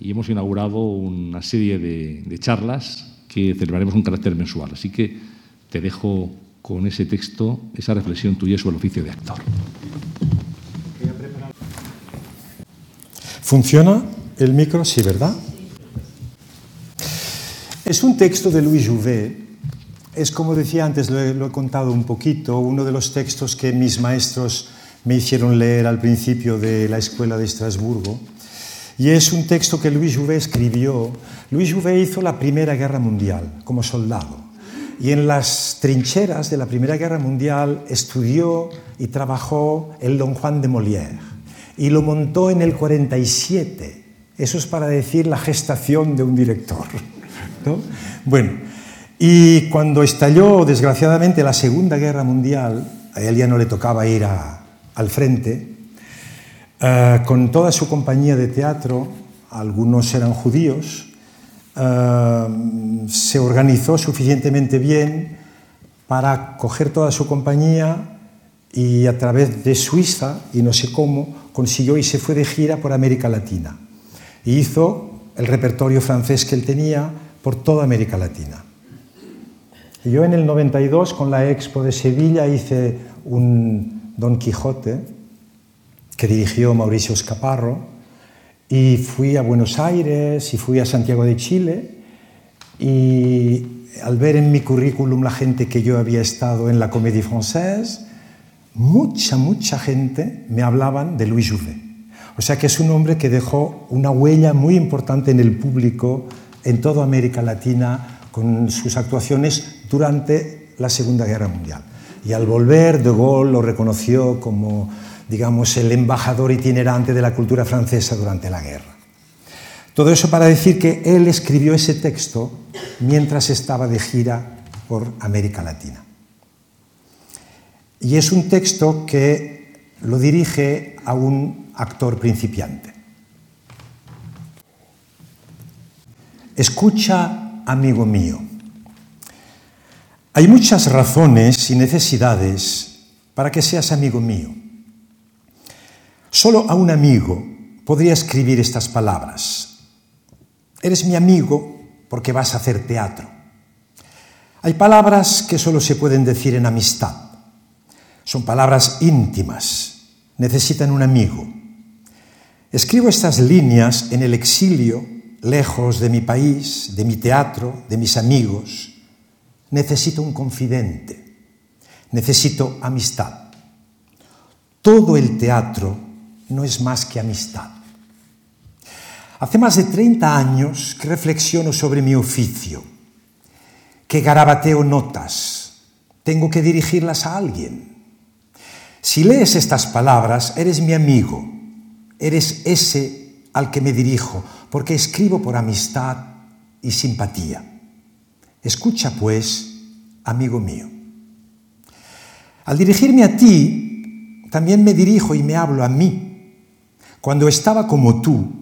y hemos inaugurado una serie de, de, charlas que celebraremos un carácter mensual. Así que te dejo con ese texto, esa reflexión tuya sobre el oficio de actor. ¿Funciona el micro? Sí, ¿verdad? Es un texto de Louis Jouvet. Es como decía antes, lo he, lo he contado un poquito, uno de los textos que mis maestros me hicieron leer al principio de la escuela de Estrasburgo. Y es un texto que Louis Jouvet escribió. Louis Jouvet hizo la Primera Guerra Mundial como soldado. Y en las trincheras de la Primera Guerra Mundial estudió y trabajó el Don Juan de Molière. Y lo montó en el 47. Eso es para decir la gestación de un director. ¿no? Bueno, y cuando estalló desgraciadamente la Segunda Guerra Mundial, a él ya no le tocaba ir a, al frente, uh, con toda su compañía de teatro, algunos eran judíos, uh, se organizó suficientemente bien para coger toda su compañía y a través de Suiza, y no sé cómo, consiguió y se fue de gira por América Latina. Y hizo el repertorio francés que él tenía por toda América Latina. Yo en el 92, con la Expo de Sevilla, hice un, Don Quijote, que dirigió Mauricio Escaparro, y fui a Buenos Aires y fui a Santiago de Chile, y al ver en mi currículum la gente que yo había estado en la Comédie Française, mucha, mucha gente me hablaban de Louis Jouvet. O sea que es un hombre que dejó una huella muy importante en el público en toda América Latina con sus actuaciones durante la Segunda Guerra Mundial. Y al volver, De Gaulle lo reconoció como, digamos, el embajador itinerante de la cultura francesa durante la guerra. Todo eso para decir que él escribió ese texto mientras estaba de gira por América Latina. Y es un texto que lo dirige a un actor principiante. Escucha, amigo mío. Hay muchas razones y necesidades para que seas amigo mío. Solo a un amigo podría escribir estas palabras. Eres mi amigo porque vas a hacer teatro. Hay palabras que solo se pueden decir en amistad. Son palabras íntimas. Necesitan un amigo. Escribo estas líneas en el exilio, lejos de mi país, de mi teatro, de mis amigos. Necesito un confidente. Necesito amistad. Todo el teatro no es más que amistad. Hace más de 30 años que reflexiono sobre mi oficio, que garabateo notas, tengo que dirigirlas a alguien. Si lees estas palabras, eres mi amigo, eres ese al que me dirijo, porque escribo por amistad y simpatía. Escucha, pues, amigo mío. Al dirigirme a ti, también me dirijo y me hablo a mí. Cuando estaba como tú,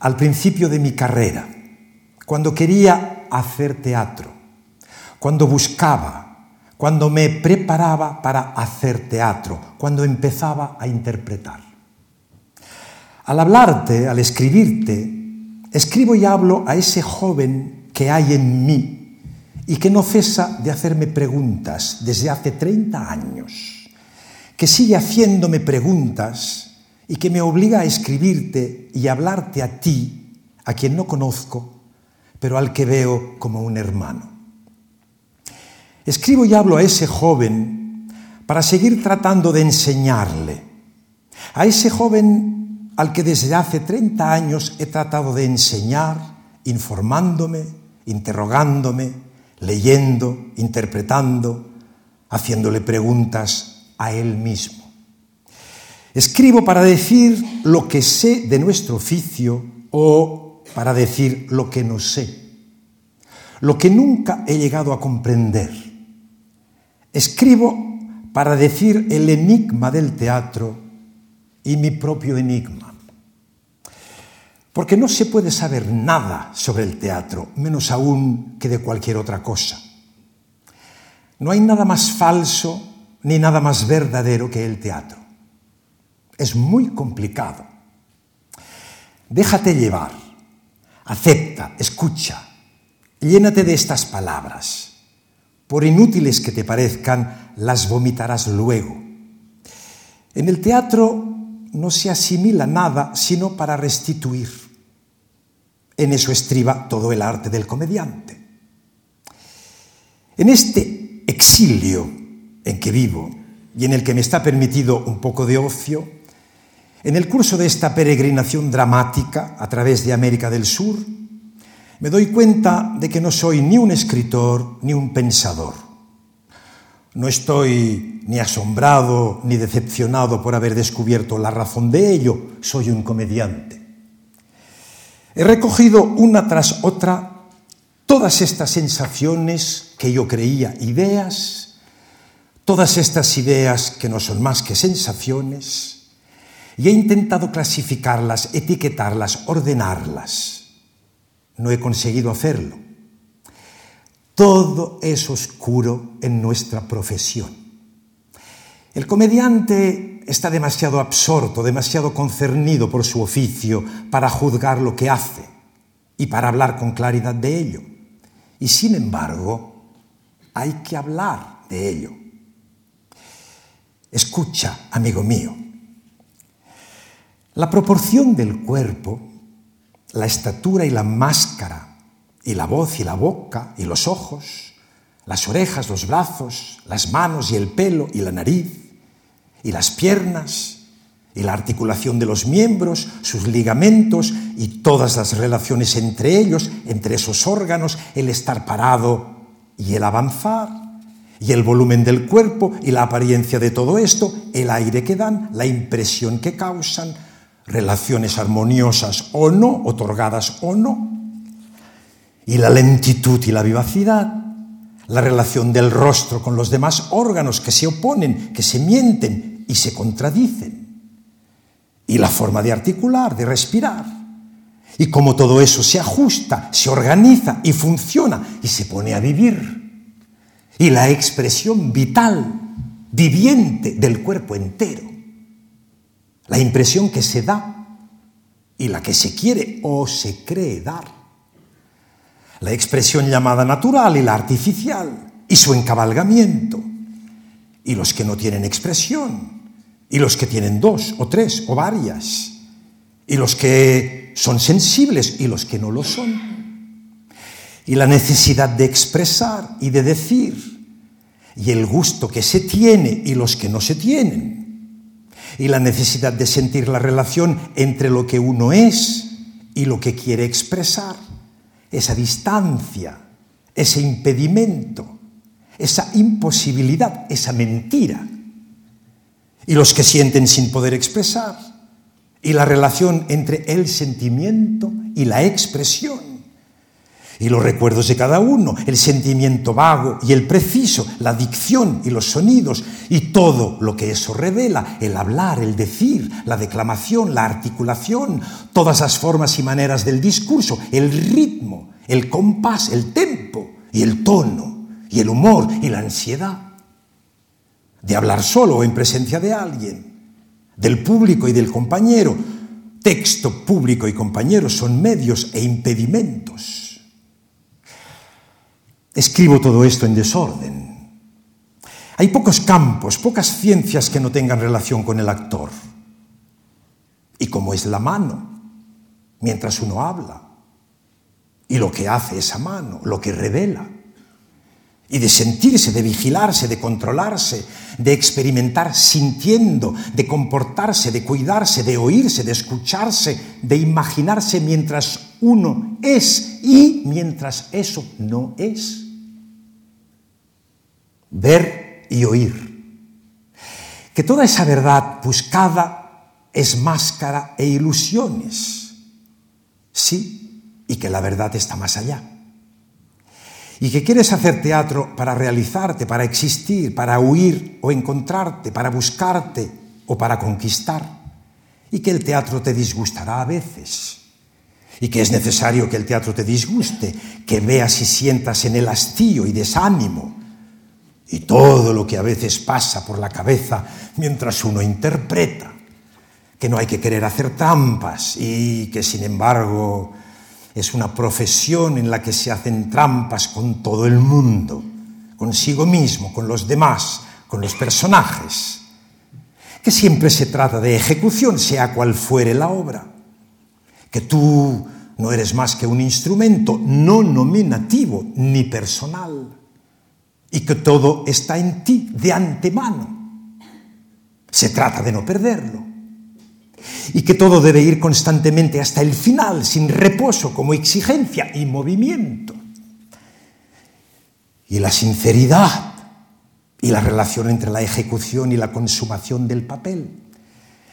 al principio de mi carrera, cuando quería hacer teatro, cuando buscaba, cuando me preparaba para hacer teatro, cuando empezaba a interpretar. Al hablarte, al escribirte, escribo y hablo a ese joven que hay en mí y que no cesa de hacerme preguntas desde hace 30 años, que sigue haciéndome preguntas y que me obliga a escribirte y hablarte a ti, a quien no conozco, pero al que veo como un hermano. Escribo y hablo a ese joven para seguir tratando de enseñarle, a ese joven al que desde hace 30 años he tratado de enseñar, informándome, interrogándome, leyendo, interpretando, haciéndole preguntas a él mismo. Escribo para decir lo que sé de nuestro oficio o para decir lo que no sé, lo que nunca he llegado a comprender. Escribo para decir el enigma del teatro y mi propio enigma. Porque no se puede saber nada sobre el teatro, menos aún que de cualquier otra cosa. No hay nada más falso ni nada más verdadero que el teatro. Es muy complicado. Déjate llevar, acepta, escucha, llénate de estas palabras. Por inútiles que te parezcan, las vomitarás luego. En el teatro no se asimila nada sino para restituir. En eso estriba todo el arte del comediante. En este exilio en que vivo y en el que me está permitido un poco de ocio, en el curso de esta peregrinación dramática a través de América del Sur, me doy cuenta de que no soy ni un escritor ni un pensador. No estoy ni asombrado ni decepcionado por haber descubierto la razón de ello, soy un comediante. He recogido una tras otra todas estas sensaciones que yo creía ideas, todas estas ideas que no son más que sensaciones, y he intentado clasificarlas, etiquetarlas, ordenarlas. No he conseguido hacerlo. Todo es oscuro en nuestra profesión. El comediante está demasiado absorto, demasiado concernido por su oficio para juzgar lo que hace y para hablar con claridad de ello. Y sin embargo, hay que hablar de ello. Escucha, amigo mío, la proporción del cuerpo, la estatura y la máscara y la voz y la boca y los ojos, las orejas, los brazos, las manos y el pelo y la nariz y las piernas y la articulación de los miembros, sus ligamentos y todas las relaciones entre ellos, entre esos órganos, el estar parado y el avanzar, y el volumen del cuerpo y la apariencia de todo esto, el aire que dan, la impresión que causan, relaciones armoniosas o no, otorgadas o no, y la lentitud y la vivacidad, la relación del rostro con los demás órganos que se oponen, que se mienten y se contradicen, y la forma de articular, de respirar, y cómo todo eso se ajusta, se organiza y funciona y se pone a vivir, y la expresión vital, viviente del cuerpo entero, la impresión que se da y la que se quiere o se cree dar. La expresión llamada natural y la artificial, y su encabalgamiento, y los que no tienen expresión, y los que tienen dos o tres o varias, y los que son sensibles y los que no lo son, y la necesidad de expresar y de decir, y el gusto que se tiene y los que no se tienen, y la necesidad de sentir la relación entre lo que uno es y lo que quiere expresar. Esa distancia, ese impedimento, esa imposibilidad, esa mentira. Y los que sienten sin poder expresar, y la relación entre el sentimiento y la expresión, y los recuerdos de cada uno, el sentimiento vago y el preciso, la dicción y los sonidos, y todo lo que eso revela, el hablar, el decir, la declamación, la articulación, todas las formas y maneras del discurso, el ritmo, el compás, el tempo y el tono, y el humor y la ansiedad, de hablar solo o en presencia de alguien, del público y del compañero. Texto, público y compañero son medios e impedimentos Escribo todo esto en desorden. Hay pocos campos, pocas ciencias que no tengan relación con el actor. Y como es la mano, mientras uno habla, y lo que hace esa mano, lo que revela, y de sentirse, de vigilarse, de controlarse, de experimentar sintiendo, de comportarse, de cuidarse, de oírse, de escucharse, de imaginarse mientras uno es y mientras eso no es ver y oír. Que toda esa verdad buscada es máscara e ilusiones. Sí, y que la verdad está más allá. Y que quieres hacer teatro para realizarte, para existir, para huir o encontrarte, para buscarte o para conquistar. Y que el teatro te disgustará a veces. Y que es necesario que el teatro te disguste, que veas y sientas en el hastío y desánimo y todo lo que a veces pasa por la cabeza mientras uno interpreta, que no hay que querer hacer trampas y que sin embargo es una profesión en la que se hacen trampas con todo el mundo, consigo mismo, con los demás, con los personajes, que siempre se trata de ejecución, sea cual fuere la obra, que tú no eres más que un instrumento no nominativo ni personal y que todo está en ti de antemano. Se trata de no perderlo. Y que todo debe ir constantemente hasta el final, sin reposo, como exigencia y movimiento. Y la sinceridad y la relación entre la ejecución y la consumación del papel.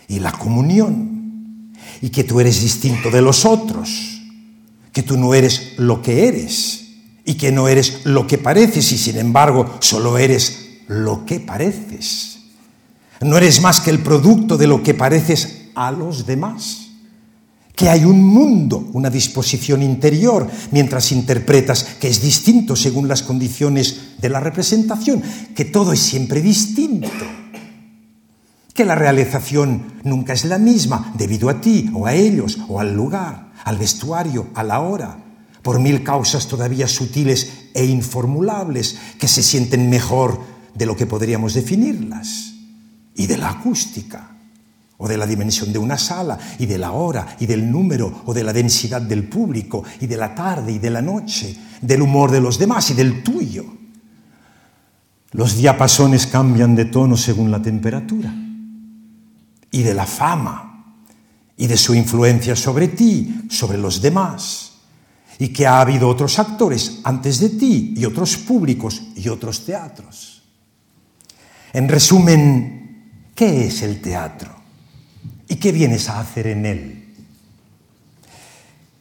Y la comunión. Y que tú eres distinto de los otros. Que tú no eres lo que eres y que no eres lo que pareces y sin embargo solo eres lo que pareces. No eres más que el producto de lo que pareces a los demás. Que hay un mundo, una disposición interior, mientras interpretas que es distinto según las condiciones de la representación, que todo es siempre distinto. Que la realización nunca es la misma debido a ti o a ellos o al lugar, al vestuario, a la hora, por mil causas todavía sutiles e informulables que se sienten mejor de lo que podríamos definirlas, y de la acústica, o de la dimensión de una sala, y de la hora, y del número, o de la densidad del público, y de la tarde y de la noche, del humor de los demás y del tuyo. Los diapasones cambian de tono según la temperatura, y de la fama, y de su influencia sobre ti, sobre los demás, y que ha habido otros actores antes de ti, y otros públicos, y otros teatros. En resumen, ¿qué es el teatro? ¿Y qué vienes a hacer en él?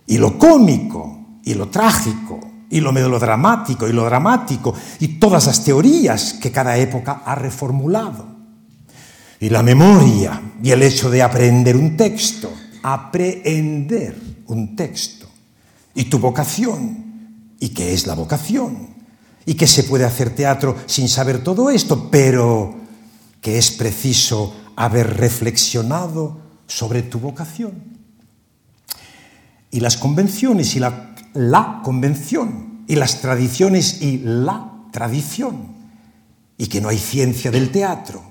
Y lo cómico, y lo trágico, y lo melodramático, y lo dramático, y todas las teorías que cada época ha reformulado. Y la memoria, y el hecho de aprender un texto, aprehender un texto. Y tu vocación, y qué es la vocación, y que se puede hacer teatro sin saber todo esto, pero que es preciso haber reflexionado sobre tu vocación. Y las convenciones y la, la, convención, y las tradiciones y la tradición, y que no hay ciencia del teatro.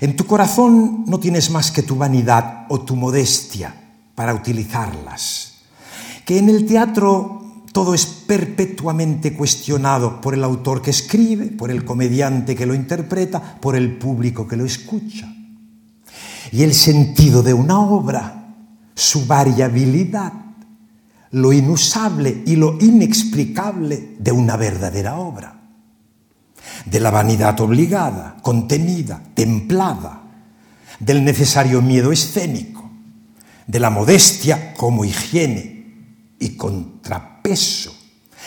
En tu corazón no tienes más que tu vanidad o tu modestia para utilizarlas. Que en el teatro todo es perpetuamente cuestionado por el autor que escribe, por el comediante que lo interpreta, por el público que lo escucha. Y el sentido de una obra, su variabilidad, lo inusable y lo inexplicable de una verdadera obra. De la vanidad obligada, contenida, templada, del necesario miedo escénico, de la modestia como higiene y contrapeso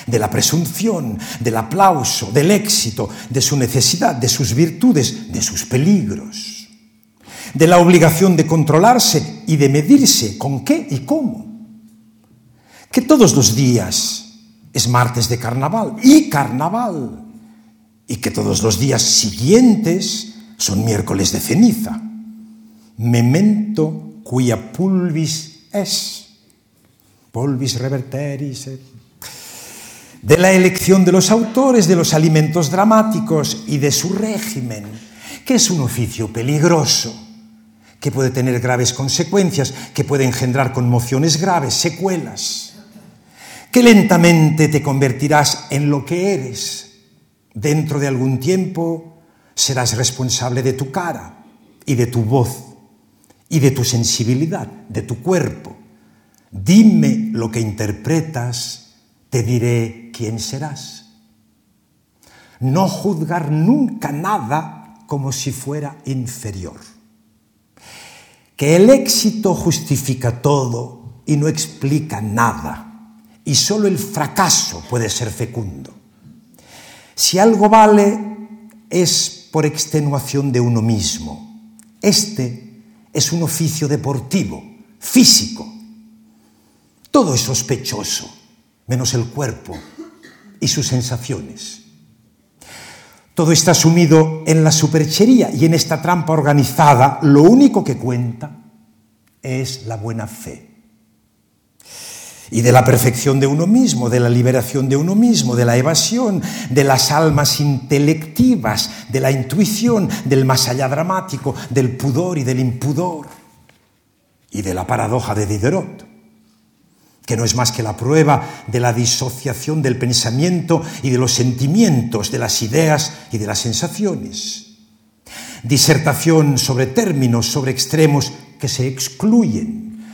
de la presunción, del aplauso, del éxito, de su necesidad, de sus virtudes, de sus peligros, de la obligación de controlarse y de medirse con qué y cómo. Que todos los días es martes de carnaval y carnaval, y que todos los días siguientes son miércoles de ceniza. Memento cuya pulvis es polvis reverteris, de la elección de los autores, de los alimentos dramáticos y de su régimen, que es un oficio peligroso, que puede tener graves consecuencias, que puede engendrar conmociones graves, secuelas, que lentamente te convertirás en lo que eres. Dentro de algún tiempo serás responsable de tu cara y de tu voz y de tu sensibilidad, de tu cuerpo Dime lo que interpretas, te diré quién serás. No juzgar nunca nada como si fuera inferior. Que el éxito justifica todo y no explica nada. Y solo el fracaso puede ser fecundo. Si algo vale es por extenuación de uno mismo. Este es un oficio deportivo, físico, todo es sospechoso, menos el cuerpo y sus sensaciones. Todo está sumido en la superchería y en esta trampa organizada. Lo único que cuenta es la buena fe. Y de la perfección de uno mismo, de la liberación de uno mismo, de la evasión, de las almas intelectivas, de la intuición, del más allá dramático, del pudor y del impudor, y de la paradoja de Diderot que no es más que la prueba de la disociación del pensamiento y de los sentimientos, de las ideas y de las sensaciones. Disertación sobre términos, sobre extremos que se excluyen.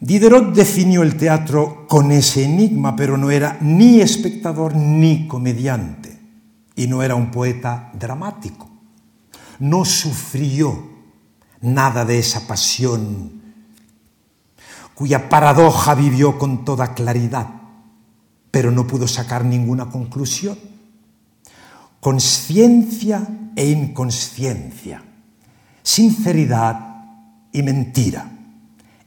Diderot definió el teatro con ese enigma, pero no era ni espectador ni comediante, y no era un poeta dramático. No sufrió nada de esa pasión cuya paradoja vivió con toda claridad, pero no pudo sacar ninguna conclusión. Conciencia e inconsciencia, sinceridad y mentira.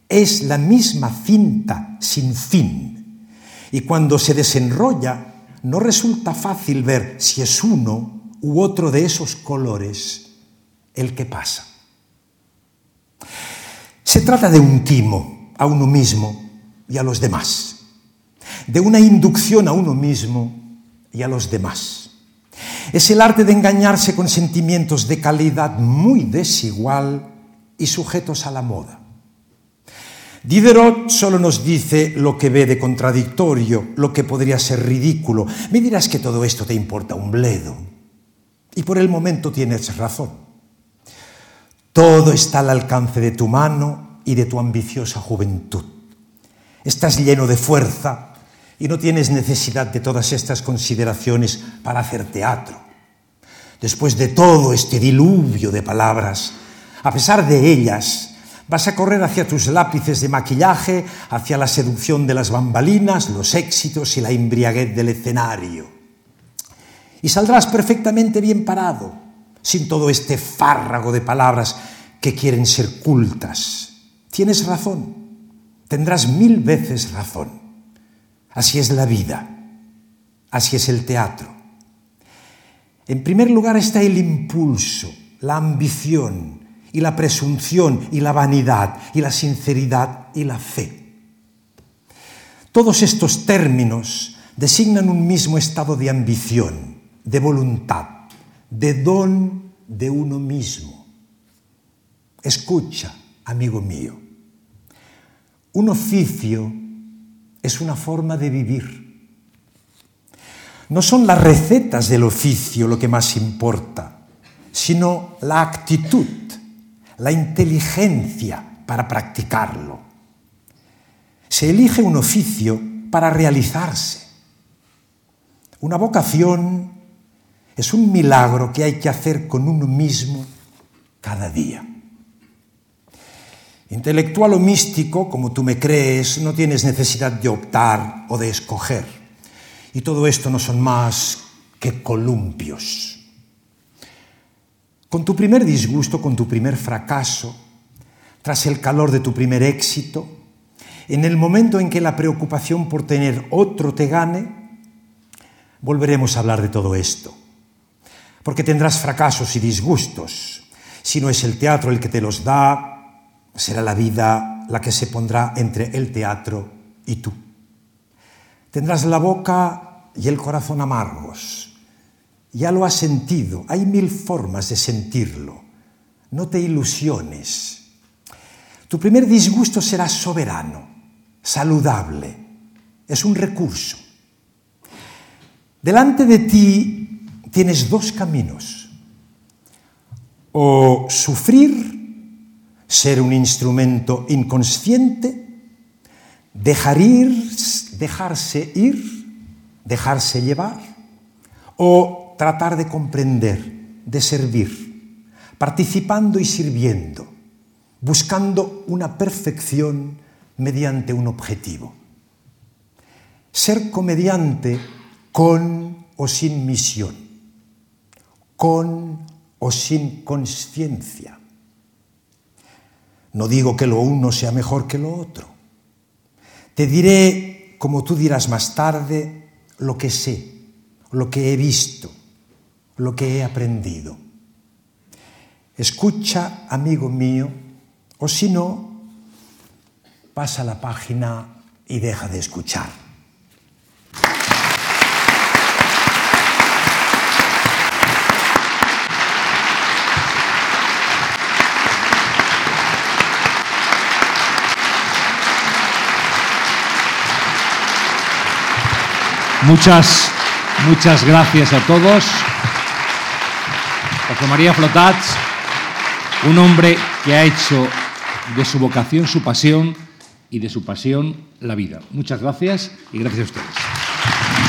Es la misma cinta sin fin. Y cuando se desenrolla, no resulta fácil ver si es uno u otro de esos colores el que pasa. Se trata de un timo a uno mismo y a los demás, de una inducción a uno mismo y a los demás. Es el arte de engañarse con sentimientos de calidad muy desigual y sujetos a la moda. Diderot solo nos dice lo que ve de contradictorio, lo que podría ser ridículo. Me dirás que todo esto te importa un bledo. Y por el momento tienes razón. Todo está al alcance de tu mano y de tu ambiciosa juventud. Estás lleno de fuerza y no tienes necesidad de todas estas consideraciones para hacer teatro. Después de todo este diluvio de palabras, a pesar de ellas, vas a correr hacia tus lápices de maquillaje, hacia la seducción de las bambalinas, los éxitos y la embriaguez del escenario. Y saldrás perfectamente bien parado, sin todo este fárrago de palabras que quieren ser cultas. Tienes razón, tendrás mil veces razón. Así es la vida, así es el teatro. En primer lugar está el impulso, la ambición y la presunción y la vanidad y la sinceridad y la fe. Todos estos términos designan un mismo estado de ambición, de voluntad, de don de uno mismo. Escucha, amigo mío, un oficio es una forma de vivir. No son las recetas del oficio lo que más importa, sino la actitud, la inteligencia para practicarlo. Se elige un oficio para realizarse. Una vocación es un milagro que hay que hacer con uno mismo cada día. Intelectual o místico, como tú me crees, no tienes necesidad de optar o de escoger. Y todo esto no son más que columpios. Con tu primer disgusto, con tu primer fracaso, tras el calor de tu primer éxito, en el momento en que la preocupación por tener otro te gane, volveremos a hablar de todo esto. Porque tendrás fracasos y disgustos. Si no es el teatro el que te los da, será la vida la que se pondrá entre el teatro y tú. Tendrás la boca y el corazón amargos. Ya lo has sentido, hay mil formas de sentirlo. No te ilusiones. Tu primer disgusto será soberano, saludable, es un recurso. Delante de ti tienes dos caminos. O sufrir ser un instrumento inconsciente, dejar ir, dejarse ir, dejarse llevar, o tratar de comprender, de servir, participando y sirviendo, buscando una perfección mediante un objetivo. Ser comediante con o sin misión, con o sin conciencia no digo que lo uno sea mejor que lo otro. Te diré, como tú dirás más tarde, lo que sé, lo que he visto, lo que he aprendido. Escucha, amigo mío, o si no, pasa la página y deja de escuchar. Muchas, muchas gracias a todos. José María Flotats, un hombre que ha hecho de su vocación su pasión y de su pasión la vida. Muchas gracias y gracias a ustedes.